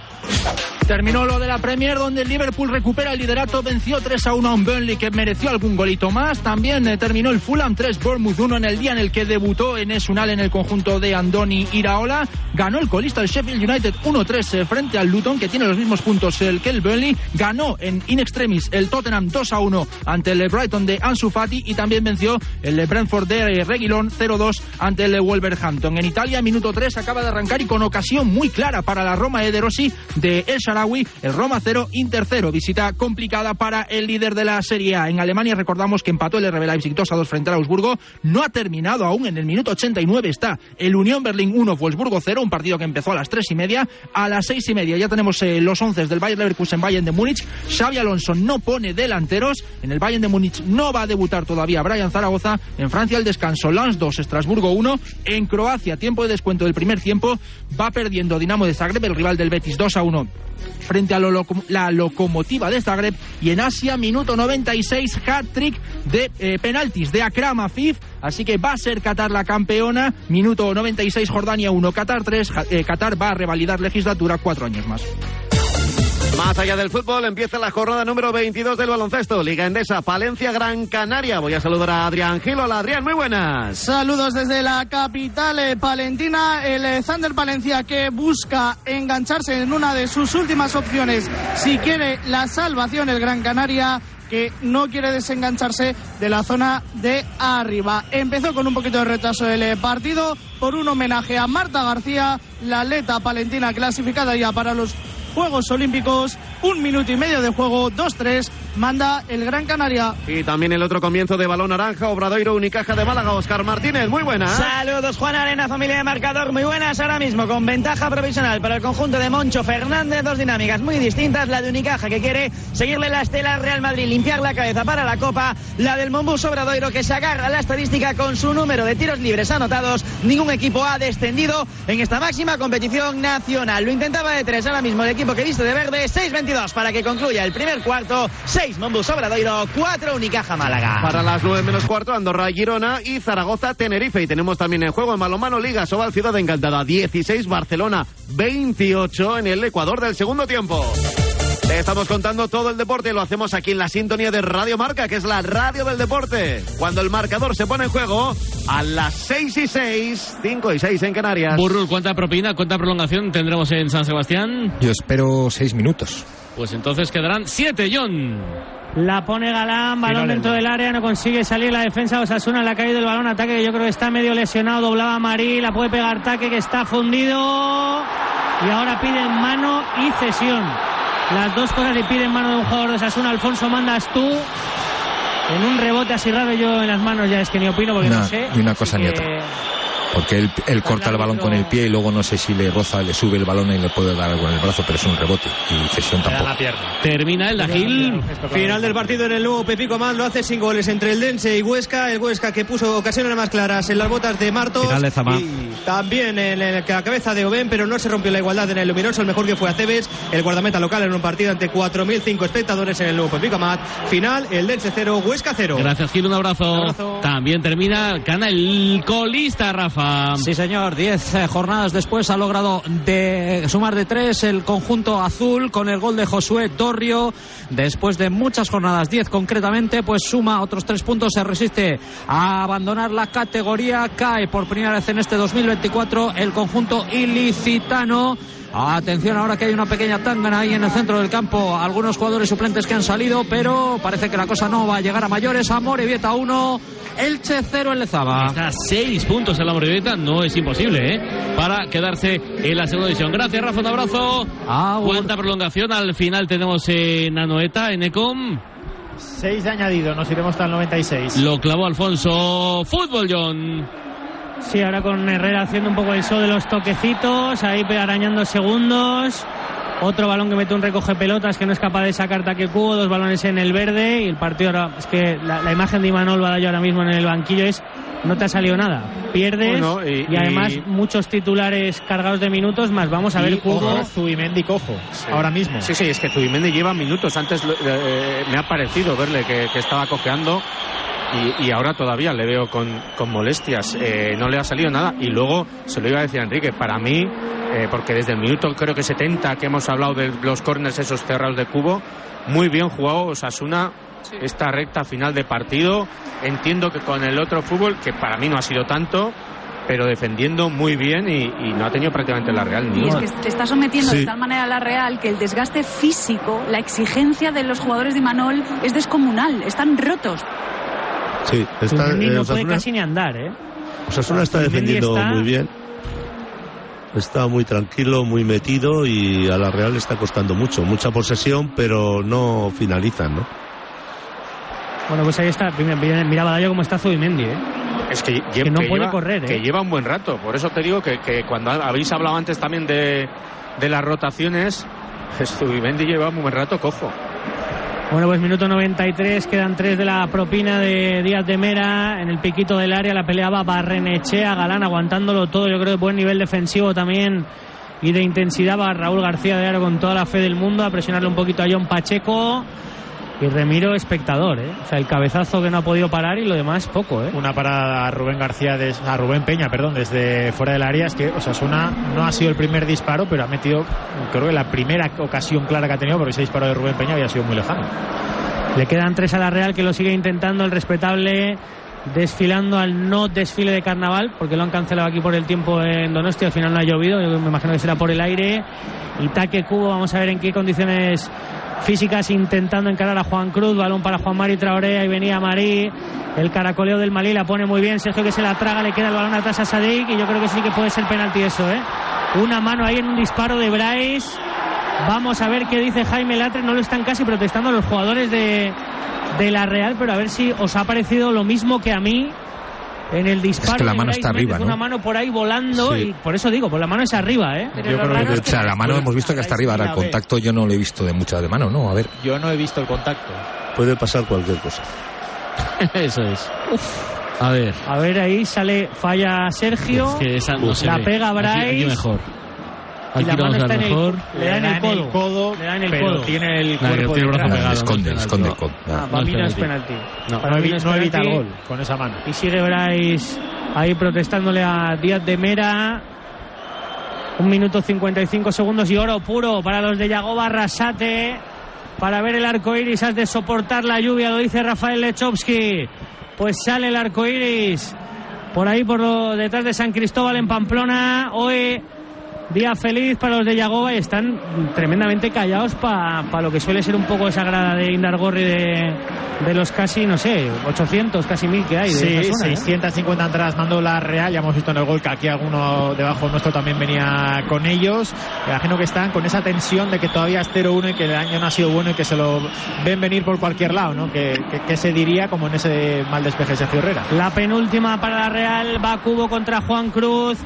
Terminó lo de la Premier donde el Liverpool recupera el liderato, venció 3 a 1 a un Burnley que mereció algún golito más. También eh, terminó el Fulham 3 Bournemouth 1 en el día en el que debutó en Esunal en el conjunto de Andoni Iraola. Ganó el colista el Sheffield United 1-3 eh, frente al Luton que tiene los mismos puntos el que el Burnley. Ganó en in extremis el Tottenham 2 a 1 ante el Brighton de Ansu Fati y también venció el Brentford de eh, Reguilón 0-2 ante el Wolverhampton. En Italia, minuto 3 acaba de arrancar y con ocasión muy clara para la Roma de Rossi de El El Roma 0, Inter 0. Visita complicada para el líder de la Serie A. En Alemania recordamos que empató el RB Leipzig 2 a 2 frente al Augsburgo. No ha terminado aún. En el minuto 89 está el Unión Berlín 1, Wolfsburgo 0. Un partido que empezó a las 3 y media. A las 6 y media ya tenemos eh, los 11 del Bayern Leverkusen, Bayern de Múnich. Xavi Alonso no pone delanteros. En el Bayern de Múnich no va a debutar todavía Brian Zaragoza. En Francia el descanso Lens 2, Estrasburgo 1. En Croacia, tiempo de descuento del primer tiempo. Va perdiendo Dinamo de Zagreb, el rival del Betis 2 a 1 frente a la locomotiva de Zagreb y en Asia minuto 96 hat-trick de eh, penaltis de Akram Afif. Así que va a ser Qatar la campeona. Minuto 96 Jordania 1 Qatar 3 Ja- eh, Qatar va a revalidar legislatura cuatro años más Más allá del fútbol, empieza la jornada número 22 del baloncesto. Liga Endesa, Palencia, Gran Canaria. Voy a saludar a Adrián Gil. Hola, Adrián, muy buenas. Saludos desde la capital eh, palentina. El eh, Thunder Palencia que busca engancharse en una de sus últimas opciones. Si quiere la salvación, el Gran Canaria que no quiere desengancharse de la zona de arriba. Empezó con un poquito de retraso el eh, partido por un homenaje a Marta García, la atleta palentina clasificada ya para los Juegos Olímpicos. Un minuto y medio de juego, 2-3, manda el Gran Canaria. Y también el otro comienzo de balón naranja, Obradoiro Unicaja de Málaga, Oscar Martínez. Muy buenas. Saludos Juan Arena, familia de marcador, muy buenas ahora mismo, con ventaja provisional para el conjunto de Moncho Fernández, dos dinámicas muy distintas, la de Unicaja que quiere seguirle la estela al Real Madrid, limpiar la cabeza para la Copa, la del Mombus Obradoiro que se agarra a la estadística con su número de tiros libres anotados, ningún equipo ha descendido en esta máxima competición nacional, lo intentaba de tres ahora mismo el equipo que viste de verde, 6-22 para que concluya el primer cuarto, 6 Mombus Obradoiro, 4 Unicaja Málaga. Para las 9 menos cuarto, Andorra, Girona y Zaragoza, Tenerife. Y tenemos también en juego en Malomano Liga, Sobal Ciudad Encantada 16, Barcelona 28 en el Ecuador del segundo tiempo. Te estamos contando todo el deporte y lo hacemos aquí en la sintonía de Radio Marca, que es la radio del deporte. Cuando el marcador se pone en juego, a las 6 y 6, 5 y 6 en Canarias. Burrul, ¿cuánta propina, cuánta prolongación tendremos en San Sebastián? Yo espero seis minutos. Pues entonces quedarán siete, John. La pone Galán, balón dentro del área, no consigue salir la defensa de Osasuna, le ha caído el balón, ataque que yo creo que está medio lesionado, doblaba Marí, la puede pegar Taque que está fundido y ahora piden mano y cesión. Las dos cosas y piden mano de un jugador de Osasuna, Alfonso, mandas tú. En un rebote así raro yo en las manos ya es que ni opino porque no, No, sé. ni una cosa ni que otra. Porque él, él corta el balón con el pie y luego no sé si le roza, le sube el balón y le puede dar algo en el brazo, pero es un rebote y cesión tampoco. Termina el Dagil. Final del partido en el nuevo Pepico Man lo hace sin goles entre el Dense y Huesca. El Huesca que puso ocasiones más claras en las botas de Martos. Final de Zama. Y también en la cabeza de Oben, pero no se rompió la igualdad en el luminoso. El mejor que fue Aceves, el guardameta local en un partido ante 4.005 espectadores en el nuevo Pepico Man. Final, el Dense 0, Huesca 0. Gracias, Gil. Un abrazo. También termina, gana el colista, Rafa. Sí, señor. Diez eh, jornadas después ha logrado de sumar de tres el conjunto azul con el gol de Josué Torrio. Después de muchas jornadas, diez concretamente, pues suma otros tres puntos. Se resiste a abandonar la categoría. Cae por primera vez en este 2024 el conjunto ilicitano. Atención ahora que hay una pequeña tangana ahí en el centro del campo. Algunos jugadores suplentes que han salido, pero parece que la cosa no va a llegar a mayores. Amorebieta 1, Elche 0 en Lezama. Está a seis puntos en la Morevieta, no es imposible, ¿eh? Para quedarse en la segunda división. Gracias, Rafa, un abrazo. ¿Cuánta prolongación? Al final tenemos en Anoeta, en Ecom. Seis de añadido, nos iremos hasta el 96. Lo clavó Alfonso. Fútbol, John. Sí, ahora con Herrera haciendo un poco el show de los toquecitos, ahí arañando segundos. Otro balón que mete un recoge pelotas que no es capaz de sacar taque cubo, dos balones en el verde y el partido ahora, es que la, la imagen de Imanol Badayo ahora mismo en el banquillo es no te ha salido nada, pierdes Bueno, y, y- además y- muchos titulares cargados de minutos más vamos a ver Y, cubo. ojo, Zubimendi cojo, ahora mismo. Sí, sí, es que Zubimendi lleva minutos. Antes eh, me ha parecido verle que, que estaba cojeando y, y ahora todavía le veo con, con molestias. Eh, no le ha salido nada. Y luego se lo iba a decir a Enrique, para mí, eh, porque desde el minuto creo que 70 que hemos hablado de los corners esos cerrados de cubo, muy bien jugado Osasuna esta recta final de partido. Entiendo que con el otro fútbol, que para mí no ha sido tanto, pero defendiendo muy bien y, y no ha tenido prácticamente la Real ni Y es que te está sometiendo Sí. de tal manera a la Real que el desgaste físico, la exigencia de los jugadores de Imanol es descomunal. Están rotos. Sí, está, eh, no puede casi ni andar, ¿eh? Osasuna está Zubimendi defendiendo está- muy bien. Está muy tranquilo, muy metido y a la Real le está costando mucho. Mucha posesión, pero no finalizan, ¿no? Bueno, pues ahí está. Mira, Badayo cómo está Zubimendi, ¿eh? Es que, lle- Que no que puede lleva, correr, ¿eh? que lleva un buen rato. Por eso te digo que, que cuando habéis hablado antes también de, de las rotaciones, Zubimendi lleva un buen rato cojo. Bueno, pues minuto 93, quedan tres de la propina de Díaz de Mera. En el piquito del área la peleaba Barrenechea, Galán aguantándolo todo. Yo creo que buen nivel defensivo también y de intensidad va Raúl García de Aro con toda la fe del mundo a presionarle un poquito a John Pacheco. Y Remiro espectador, ¿eh? O sea, el cabezazo que no ha podido parar y lo demás poco, ¿eh? Una parada a Rubén García, des- a Rubén Peña, perdón, desde fuera del área. Es que Osasuna no ha sido el primer disparo, pero ha metido, creo que la primera ocasión clara que ha tenido, porque ese disparo de Rubén Peña había sido muy lejano. Le quedan tres a la Real que lo sigue intentando el respetable desfilando al no desfile de carnaval porque lo han cancelado aquí por el tiempo en Donosti al final no ha llovido yo me imagino que será por el aire y taque cubo vamos a ver en qué condiciones físicas intentando encarar a Juan Cruz balón para Juan Mari Traoré ahí venía Marí el caracoleo del Malí la pone muy bien Sergio que se la traga le queda el balón atrás a Sadik y yo creo que sí que puede ser penalti eso ¿eh? una mano ahí en un disparo de Bryce Vamos a ver qué dice Jaime Latre. No lo están casi protestando los jugadores de, de la Real, pero a ver si os ha parecido lo mismo que a mí en el disparo. que la de mano Bryce está arriba, Méndez, ¿no? Una mano por ahí volando Sí. y por eso digo, pues la mano es arriba, ¿eh? Yo creo que, o sea, la mano hemos visto que está arriba. Ahora el contacto yo no lo he visto de mucha de mano, ¿no? A ver. Yo no he visto el contacto. Puede pasar cualquier cosa. Eso es. A ver. A ver, ahí sale, falla Sergio. Es que esa no se la pega Aquí- Bryce. aquí mejor. Y la Aquí mano está en el, mejor. le da en el codo. Le da en el pero codo. tiene el cuerpo tiene el brazo pegado, esconde, esconde el codo. Ah, para mí no es penalti. No, Para no, mí no evita el gol con esa mano. Y sigue Bryce ahí protestándole a Díaz de Mera. Un minuto 55 segundos y oro puro para los de Yagoba Arrasate. Para ver el arco iris, has de soportar la lluvia, lo dice Rafael Lechowski. Pues sale el arco iris por ahí, por lo detrás de San Cristóbal en Pamplona. Hoy Día feliz para los de Yagoba y están tremendamente callados para lo que suele ser un poco esa grada de Indargorri de, de los casi, no sé, 800, casi 1000 que hay. De Sí, zona, ¿eh? 650 entradas mandó la Real. Ya hemos visto en el gol que aquí alguno debajo nuestro también venía con ellos. Me imagino que están con esa tensión de que todavía es 0-1 y que el año no ha sido bueno y que se lo ven venir por cualquier lado, ¿no? Que, que- que se diría como en ese mal despeje de Sergio Herrera. La penúltima para la Real va Cubo contra Juan Cruz.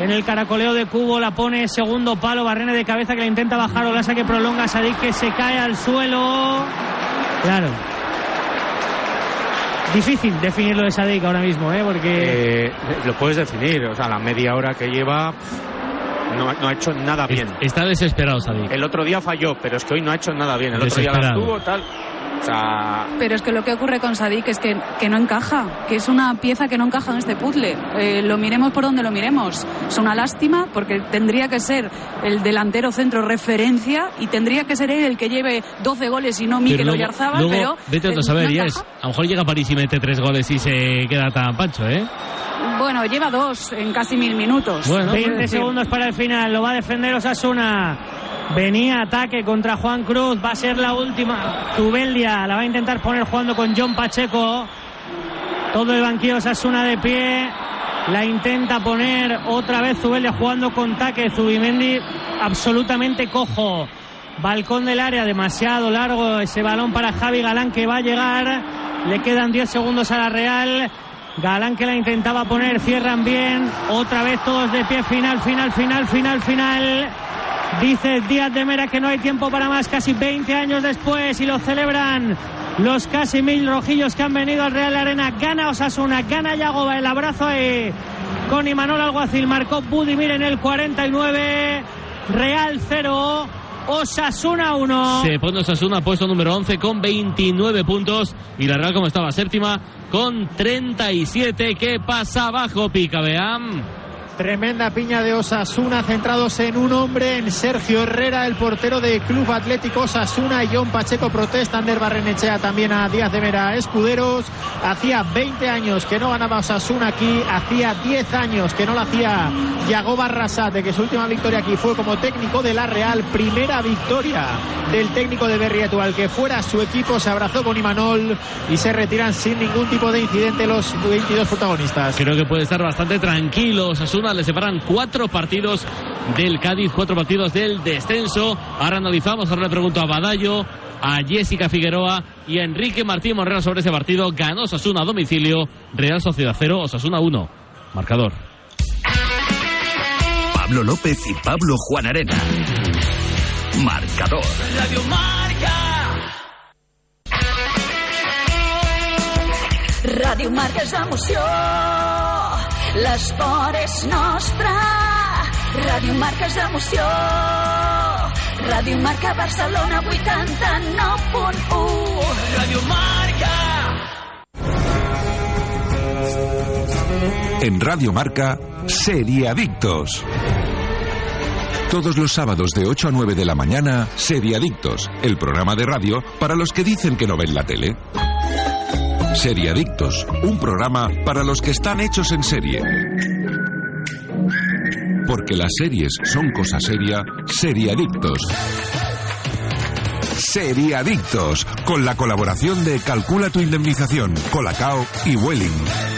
En el caracoleo de Cubo la pone segundo palo, Barrene de cabeza que la intenta bajar, Olasa que prolonga, Sadik que se cae al suelo. Claro. Difícil definirlo de Sadik ahora mismo, ¿eh? Porque Eh, lo puedes definir, o sea, la media hora que lleva no, no ha hecho nada bien. Está desesperado, Sadik. El otro día falló, pero es que hoy no ha hecho nada bien. El otro día la tuvo, tal. O sea, Pero es que lo que ocurre con Sadik es que, que no encaja, que es una pieza que no encaja en este puzzle. Eh, lo miremos por donde lo miremos. Es una lástima porque tendría que ser el delantero centro referencia y tendría que ser él el que lleve 12 goles y no Mikel luego, pero Vete a eh, saber, no ya es. A lo mejor llega a París y mete tres goles y se queda tan pancho, ¿eh? Bueno, lleva dos en casi mil minutos. 20 segundos para el final, lo va a defender Osasuna. Venía ataque contra Juan Cruz, va a ser la última. Tubeldia la va a intentar poner jugando con John Pacheco. Todo el banquillo Osasuna de pie. La intenta poner otra vez Zubeldia jugando con Taque. Zubimendi absolutamente cojo. Balcón del área, demasiado largo ese balón para Javi Galán que va a llegar. Le quedan 10 segundos a la Real. Galán que la intentaba poner, cierran bien. Otra vez todos de pie, final, final, final, final, final. Dice Díaz de Mera que no hay tiempo para más, casi 20 años después, y lo celebran los casi mil rojillos que han venido al Real Arena. Gana Osasuna, gana Yagoba, el abrazo ahí con Imanol Alguacil. Marcó Budimir en el 49. Real 0, Osasuna 1. Se pone Osasuna puesto número 11 con 29 puntos y la Real como estaba séptima con 37. ¿Qué pasa abajo, Pica? Tremenda piña de Osasuna, centrados en un hombre, en Sergio Herrera, el portero de Club Atlético Osasuna. Y John Pacheco protesta, Ander Barrenechea también a Díaz de Mera Escuderos. Hacía 20 años que no ganaba Osasuna aquí, hacía 10 años que no lo hacía Yagoba Rasate, que su última victoria aquí fue como técnico de la Real. Primera victoria del técnico de Berrietu, al que fuera su equipo, se abrazó con Imanol y se retiran sin ningún tipo de incidente los 22 protagonistas. Creo que puede estar bastante tranquilo. Osasuna le separan cuatro partidos del Cádiz, cuatro partidos del descenso. Ahora analizamos, ahora le pregunto a Badallo, a Jessica Figueroa y a Enrique Martín Monreal sobre ese partido. Ganó Osasuna a domicilio, Real Sociedad 0, Osasuna 1. Marcador. Pablo López y Pablo Juan Arena. Marcador. Radio Marca. Ràdio Marca és emoció, l'esport és nostre. Ràdio Marca és emoció, Ràdio Marca Barcelona 89.1. Radio Marca. En Radio Marca, Seriadictos. Todos los sábados de 8 a 9 de la mañana, Seriadictos, el programa de radio para los que dicen que no ven la tele. Seriadictos, un programa para los que están hechos en serie. Porque las series son cosa seria, Seriadictos. Seriadictos, con la colaboración de Calcula tu indemnización, Colacao y Welling.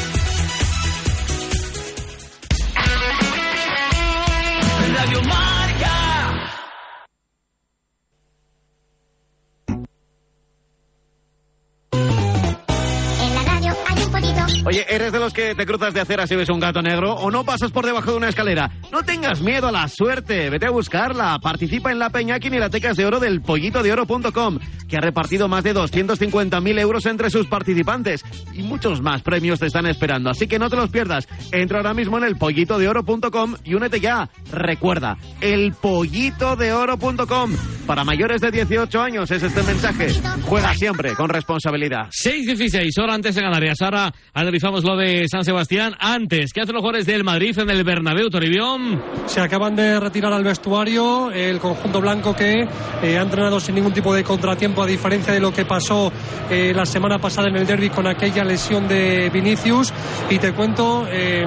¿eres de los que te cruzas de acera si ves un gato negro o no pasas por debajo de una escalera? No tengas miedo a la suerte, vete a buscarla. Participa en la Peña Quinielatecas de Oro del pollitodeoro.com, que ha repartido más de 250.000 euros entre sus participantes. Y muchos más premios te están esperando, así que no te los pierdas. Entra ahora mismo en el pollitodeoro.com y únete ya. Recuerda, el pollitodeoro.com. Para mayores de 18 años es este mensaje. Juega siempre con responsabilidad. 6-16, hora antes de Canarias. Ahora analizamos lo de San Sebastián. Antes, ¿qué hacen los jugadores del Madrid en el Bernabéu, Toribión? Se acaban de retirar al vestuario el conjunto blanco que eh, ha entrenado sin ningún tipo de contratiempo, a diferencia de lo que pasó eh, la semana pasada en el derby con aquella lesión de Vinicius. Y te cuento eh,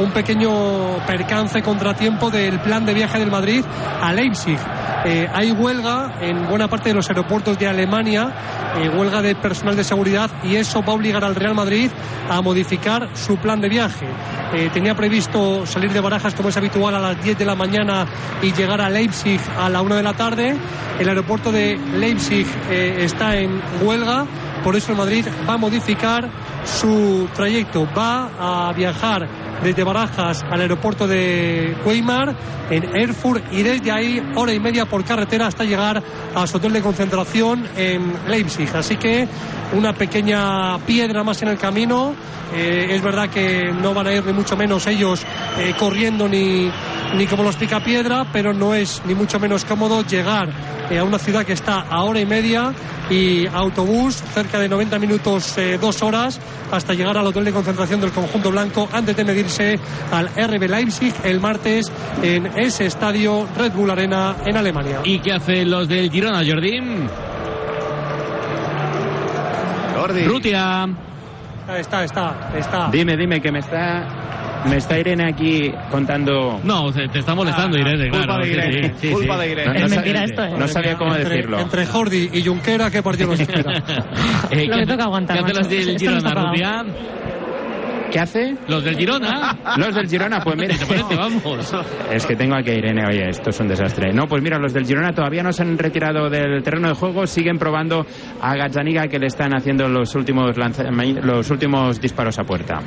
un pequeño percance, contratiempo del plan de viaje del Madrid a Leipzig. Eh, hay huelga en buena parte de los aeropuertos de Alemania, eh, huelga de personal de seguridad, y eso va a obligar al Real Madrid a modificar su plan de viaje. Eh, tenía previsto salir de Barajas como es habitual a las 10 de la mañana y llegar a Leipzig a la 1 de la tarde. El aeropuerto de Leipzig eh, está en huelga. Por eso Madrid va a modificar su trayecto. Va a viajar desde Barajas al aeropuerto de Weimar en Erfurt y desde ahí hora y media por carretera hasta llegar a su hotel de concentración en Leipzig. Así que una pequeña piedra más en el camino. Eh, es verdad que no van a ir ni mucho menos ellos eh, corriendo ni, ni como los picapiedra, pero no es ni mucho menos cómodo llegar eh, a una ciudad que está a hora y media y autobús cerca de 90 minutos, eh, dos horas, hasta llegar al hotel de concentración del conjunto blanco antes de medirse al RB Leipzig el martes en ese estadio Red Bull Arena en Alemania. ¿Y qué hacen los del Girona, Jordi? Rutia. Está, está, está. Dime, dime, que me está, me está Irene aquí contando. No, te, te está molestando, Irene, culpa claro. de Irene, sí, sí, culpa sí. de Irene. No, no Es mentira esto, ¿eh? no sabía cómo Entre- decirlo. Entre Jordi y Junquera, ¿qué partido nos espera? Eh, Lo que ¿qué- toca aguantar, ¿Qué macho. los del Girona. Rutia? ¿Qué hace? Los del Girona. Los del Girona, pues mira. ¿Te parece? Vamos. Es que tengo aquí a Irene, oye, esto es un desastre. No, pues mira, los del Girona todavía no se han retirado del terreno de juego, siguen probando a Gazzaniga que le están haciendo los últimos, los últimos disparos a puerta.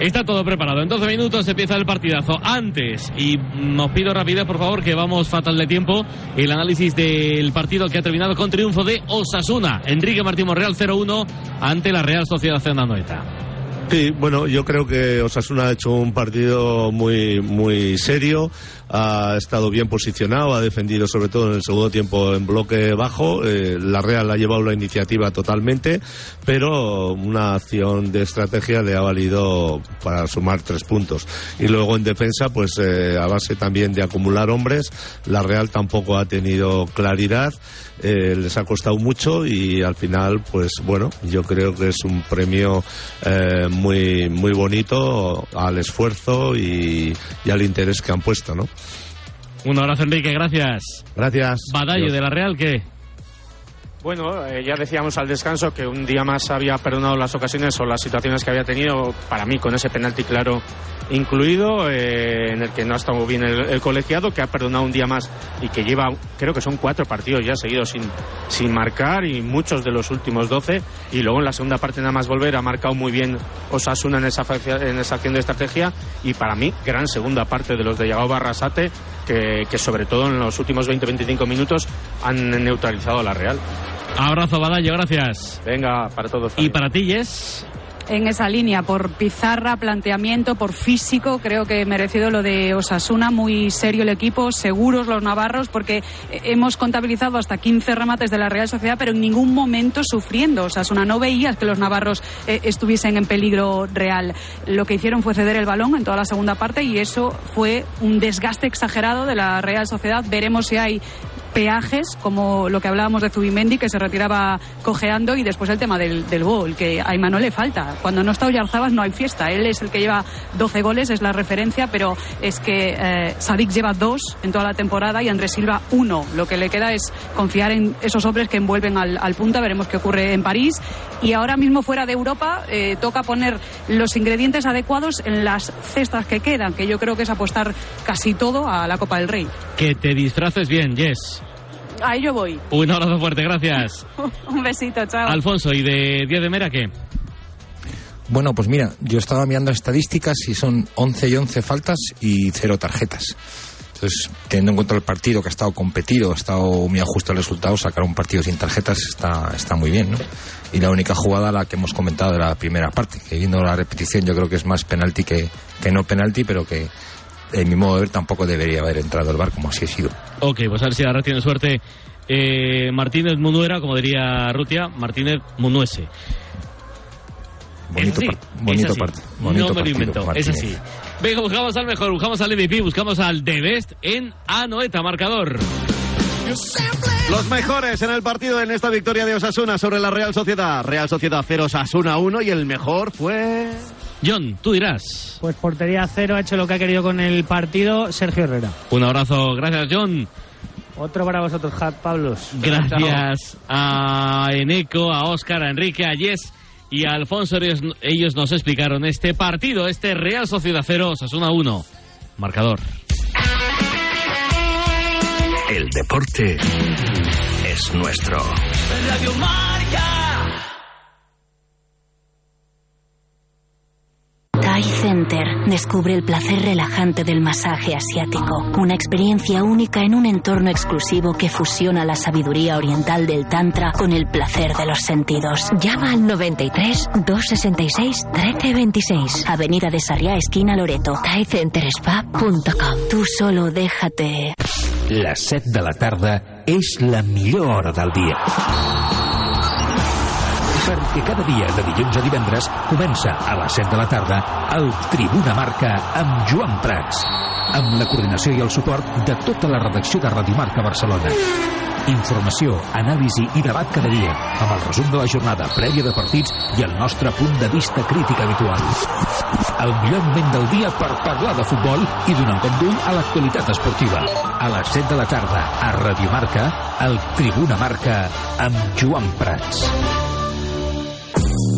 Está todo preparado. En 12 minutos empieza el partidazo. Antes, y nos pido rapidez, por favor, que vamos fatal de tiempo, el análisis del partido que ha terminado con triunfo de Osasuna. Enrique Martín Monreal 0-1 ante la Real Sociedad Noeta. Sí, bueno, yo creo que Osasuna ha hecho un partido muy, muy serio, ha estado bien posicionado, ha defendido sobre todo en el segundo tiempo en bloque bajo, eh, la Real ha llevado la iniciativa totalmente, pero una acción de estrategia le ha valido para sumar tres puntos. Y luego en defensa, pues eh, a base también de acumular hombres, la Real tampoco ha tenido claridad, eh, les ha costado mucho y al final, pues bueno, yo creo que es un premio eh, muy, muy bonito al esfuerzo y, y al interés que han puesto, ¿no? Un abrazo, Enrique, gracias. Gracias. Badallo Dios. de la Real, ¿qué? Bueno, eh, ya decíamos al descanso que un día más había perdonado las ocasiones o las situaciones que había tenido, para mí, con ese penalti claro incluido, eh, en el que no ha estado bien el, colegiado, que ha perdonado un día más y que lleva, creo que son cuatro partidos ya seguidos sin, sin marcar y muchos de los últimos doce. Y luego en la segunda parte, nada más volver, ha marcado muy bien Osasuna en esa, en esa acción de estrategia. Y para mí, gran segunda parte de los de Yagao Barrasate, que, que sobre todo en los últimos 20-25 minutos han neutralizado a la Real. Abrazo, Badallo, gracias. Venga, para todos. Y para ti, Jess. En esa línea, por pizarra, planteamiento, por físico, creo que merecido lo de Osasuna, muy serio el equipo, seguros los navarros, porque hemos contabilizado hasta 15 remates de la Real Sociedad, pero en ningún momento sufriendo. Osasuna no veía que los navarros eh, estuviesen en peligro real. Lo que hicieron fue ceder el balón en toda la segunda parte y eso fue un desgaste exagerado de la Real Sociedad. Veremos si hay peajes, como lo que hablábamos de Zubimendi, que se retiraba cojeando, y después el tema del, del gol, que a Imanol le falta. Cuando no está Oyarzábal no hay fiesta. Él es el que lleva 12 goles, es la referencia, pero es que eh, Sadik lleva dos en toda la temporada y Andrés Silva uno. Lo que le queda es confiar en esos hombres que envuelven al, punta. Veremos qué ocurre en París. Y ahora mismo fuera de Europa eh, toca poner los ingredientes adecuados en las cestas que quedan, que yo creo que es apostar casi todo a la Copa del Rey. Que te disfraces bien, Jess. A ello voy. Un abrazo fuerte, gracias. Un besito, chao. Alfonso, ¿y de Día de Mera qué? Bueno, pues mira, yo estaba mirando estadísticas y son 11 y 11 faltas y cero tarjetas. Entonces, teniendo en cuenta el partido que ha estado competido, ha estado muy ajusto el resultado, sacar un partido sin tarjetas está, está muy bien, ¿no? Y la única jugada, la que hemos comentado de la primera parte, que viendo la repetición yo creo que es más penalti que, que no penalti, pero que en mi modo de ver tampoco debería haber entrado el bar como así ha sido. Ok, pues a ver si ahora tiene suerte eh, Martínez Munuera, como diría Rutia, Martínez Munuese. Bonito, par- bonito part- no me lo invento, es así. Venga, buscamos al mejor, buscamos al MVP, buscamos al The Best en Anoeta, marcador. Los mejores en el partido en esta victoria de Osasuna sobre la Real Sociedad. Real Sociedad 0, Osasuna 1 y el mejor fue... John, tú dirás. Pues portería cero, ha hecho lo que ha querido con el partido Sergio Herrera. Un abrazo, gracias John. Otro para vosotros, Hat Pablos. Gracias a Eneco, a Óscar, a Enrique, a Yes y a Alfonso. Ellos, ellos nos explicaron este partido, este Real Sociedad 0, Osasuna 1. Marcador. El deporte es nuestro. Radio Marca. Thai Center descubre el placer relajante del masaje asiático, una experiencia única en un entorno exclusivo que fusiona la sabiduría oriental del Tantra con el placer de los sentidos. Llama al 93 266 1326, Avenida de Sarriá, esquina Loreto, thaicenterspa.com. Tú solo déjate. Les 7 de la tarda és la millor hora del dia. Perquè cada dia, de dilluns a divendres, comença a les 7 de la tarda el Tribuna Marca amb Joan Prats, amb la coordinació i el suport de tota la redacció de Radio Marca Barcelona. Informació, anàlisi i debat cada dia, amb el resum de la jornada prèvia de partits i el nostre punt de vista crític habitual. El millor moment del dia per parlar de futbol i donar un cop d'ull a l'actualitat esportiva. A les 7 de la tarda, a Radio Marca, el Tribuna Marca amb Joan Prats.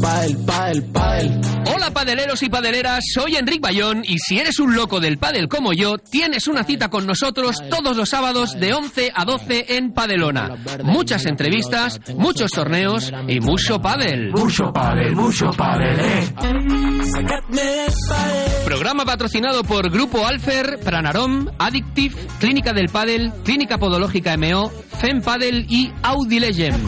Padel, padel, padel. Hola padeleros y padeleras, soy Enric Bayón y si eres un loco del pádel como yo, tienes una cita con nosotros todos los sábados de 11 a 12 en Padelona. Muchas entrevistas, muchos torneos y mucho pádel. Mucho pádel, mucho pádel, eh. Programa patrocinado por Grupo Alfer, Pranarom, Addictive, Clínica del Padel, Clínica Podológica MO, Fem Padel y Audi Legend.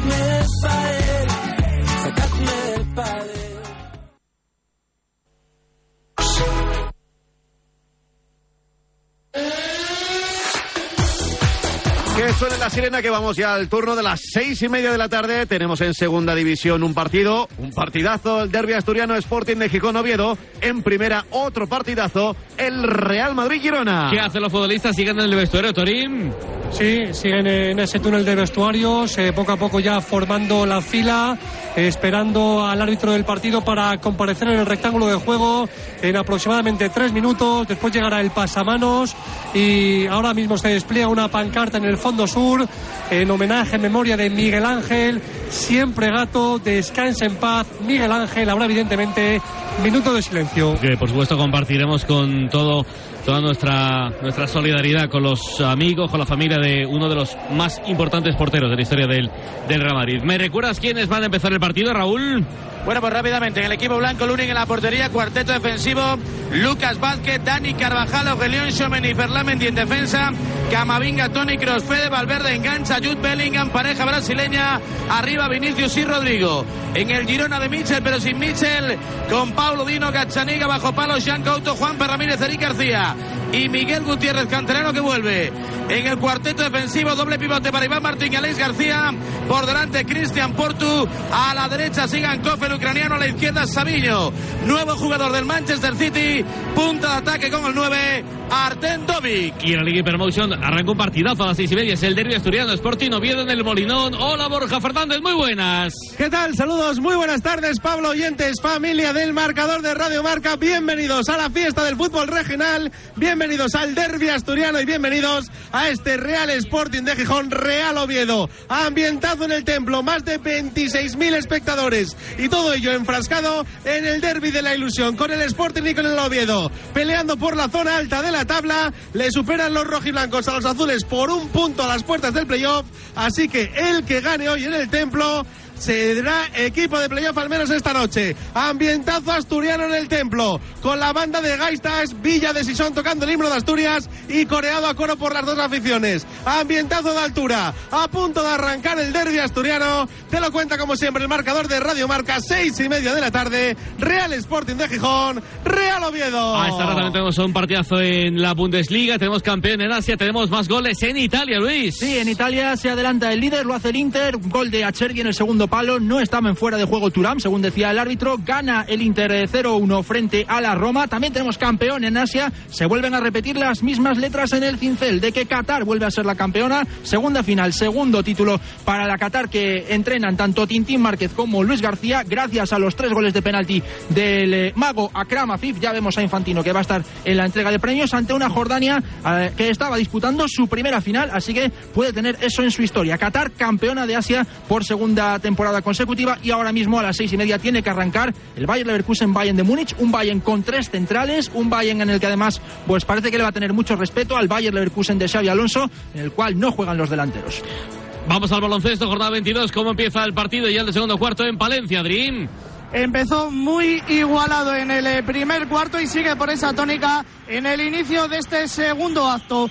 Que suene la sirena que vamos ya al turno de las seis y media de la tarde. Tenemos en segunda división un partido, un partidazo, el derbi asturiano Sporting de Gijón Oviedo. En primera otro partidazo, el Real Madrid Girona. ¿Qué hacen los futbolistas? ¿Siguen en el vestuario, Torín? Sí, siguen en ese túnel de vestuarios, eh, poco a poco ya formando la fila, eh, esperando al árbitro del partido para comparecer en el rectángulo de juego en aproximadamente tres minutos. Después llegará el pasamanos y ahora mismo se despliega una pancarta en el fondo sur en homenaje, en memoria de Miguel Ángel, siempre gato, descansa en paz. Miguel Ángel, habrá evidentemente minuto de silencio. Que por supuesto compartiremos con todo toda nuestra nuestra solidaridad con los amigos, con la familia de uno de los más importantes porteros de la historia del, del Real Madrid. ¿Me recuerdas quiénes van a empezar el partido, Raúl? Bueno, pues rápidamente, en el equipo blanco, Lunin en la portería, cuarteto defensivo, Lucas Vázquez, Dani Carvajal, Aurelión Xomen y Ferlamendi en defensa, Camavinga, Tony Kroos, Fede Valverde engancha, Jude Bellingham, pareja brasileña, arriba Vinicius y Rodrigo. En el Girona de Michel, pero sin Michel, con Paulo Dino, Gachaniga, bajo palo, Jean Couto, Juan Ramírez, Eric García y Miguel Gutiérrez, canterano que vuelve. En el cuarteto defensivo, doble pivote para Iván Martín y Alex García. Por delante, Cristian Portu. A la derecha, Sigan Koff, el ucraniano. A la izquierda, Sabiño. Nuevo jugador del Manchester City. Punta de ataque con el 9, Arten Dovic. Y en la Liga Hypermotion arranca un partidazo a las seis y media. Es el derbi asturiano Sporting Oviedo en el Molinón. Hola Borja Fernández, muy buenas. ¿Qué tal? Saludos, muy buenas tardes, Pablo Oyentes, familia del marcador de Radio Marca. Bienvenidos a la fiesta del fútbol regional, bienvenidos al derby asturiano y bienvenidos a este Real Sporting de Gijón, Real Oviedo. Ambientado en el templo, más de 26.000 espectadores y todo ello enfrascado en el derby de la ilusión con el Sporting y con el Oviedo. Peleando por la zona alta de la tabla, le superan los rojiblancos a los azules por un punto a las puertas del playoff. Así que el que gane hoy en el templo será equipo de playoff al menos esta noche. Ambientazo asturiano en el templo, con la banda de Gaistas, Villa de Sison tocando el himno de Asturias y coreado a coro por las dos aficiones. Ambientazo de altura, a punto de arrancar el derby asturiano. Te lo cuenta como siempre el marcador de Radio Marca, seis y media de la tarde. Real Sporting de Gijón, Real Oviedo. A esta hora también tenemos un partidazo en la Bundesliga, tenemos campeón en Asia, tenemos más goles en Italia, Luis. Sí, en Italia se adelanta el líder, lo hace el Inter, gol de Achergui en el segundo palo, no estaba en fuera de juego Turam, según decía el árbitro, gana el Inter eh, 0-1 frente a la Roma, también tenemos campeón en Asia, se vuelven a repetir las mismas letras en el cincel de que Qatar vuelve a ser la campeona, segunda final, segundo título para la Qatar que entrenan tanto Tintín Márquez como Luis García, gracias a los tres goles de penalti del eh, mago Akram Afif, ya vemos a Infantino que va a estar en la entrega de premios ante una Jordania eh, que estaba disputando su primera final, así que puede tener eso en su historia. Qatar, campeona de Asia por segunda temporada consecutiva y ahora mismo a las seis y media tiene que arrancar el Bayern Leverkusen Bayern de Múnich, un Bayern con tres centrales, un Bayern en el que además pues parece que le va a tener mucho respeto al Bayern Leverkusen de Xavi Alonso, en el cual no juegan los delanteros. Vamos al baloncesto, jornada 22, ¿cómo empieza el partido ya el de segundo cuarto en Palencia, Dream? Empezó muy igualado en el eh, primer cuarto y sigue por esa tónica en el inicio de este segundo acto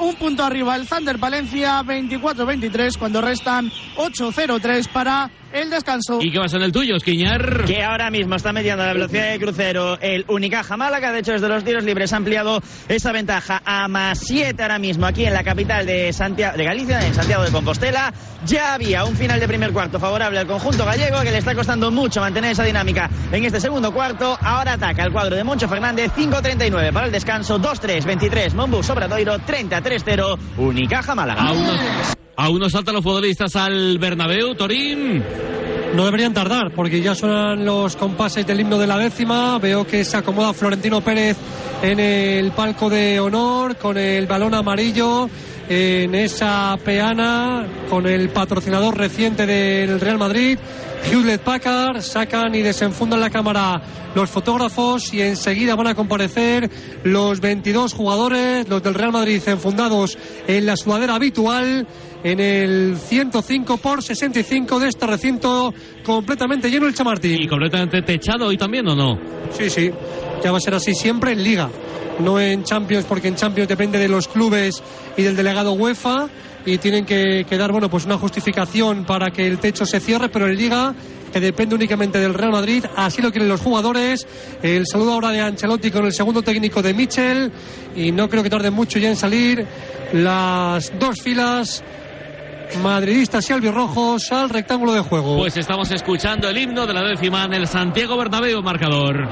un punto arriba el Thunder Valencia, 24-23, cuando restan 8-0-3 para el descanso. ¿Y qué pasa en el tuyo, Esquiñar? Que ahora mismo está mediando la velocidad de crucero el Unicaja Málaga. De hecho, desde los tiros libres ha ampliado esa ventaja a más 7 ahora mismo aquí en la capital de, Santiago, de Galicia, en Santiago de Compostela. Ya había un final de primer cuarto favorable al conjunto gallego que le está costando mucho mantener esa dinámica en este segundo cuarto. Ahora ataca el cuadro de Moncho Fernández, 5-39 para el descanso, 2-3, 23, Mombu, Sobradoiro, 30 enfrenta 3-0 Unicaja Málaga. Aún no, saltan los futbolistas al Bernabéu, Torín. No deberían tardar, porque ya suenan los compases del himno de la décima. Veo que se acomoda Florentino Pérez en el palco de honor con el balón amarillo en esa peana con el patrocinador reciente del Real Madrid. Hewlett Packard sacan y desenfundan la cámara los fotógrafos y enseguida van a comparecer los 22 jugadores, los del Real Madrid enfundados en la sudadera habitual en el 105 por 65 de este recinto completamente lleno el Chamartín. ¿Y completamente techado hoy también o no? Sí, sí. Ya va a ser así siempre en Liga, no en Champions, porque en Champions depende de los clubes y del delegado UEFA y tienen que, que dar bueno pues una justificación para que el techo se cierre, pero en Liga que depende únicamente del Real Madrid, así lo quieren los jugadores. El saludo ahora de Ancelotti con el segundo técnico de Michel y no creo que tarde mucho ya en salir las dos filas madridistas y albirrojos al rectángulo de juego. Pues estamos escuchando el himno de la décima en el Santiago Bernabéu marcador.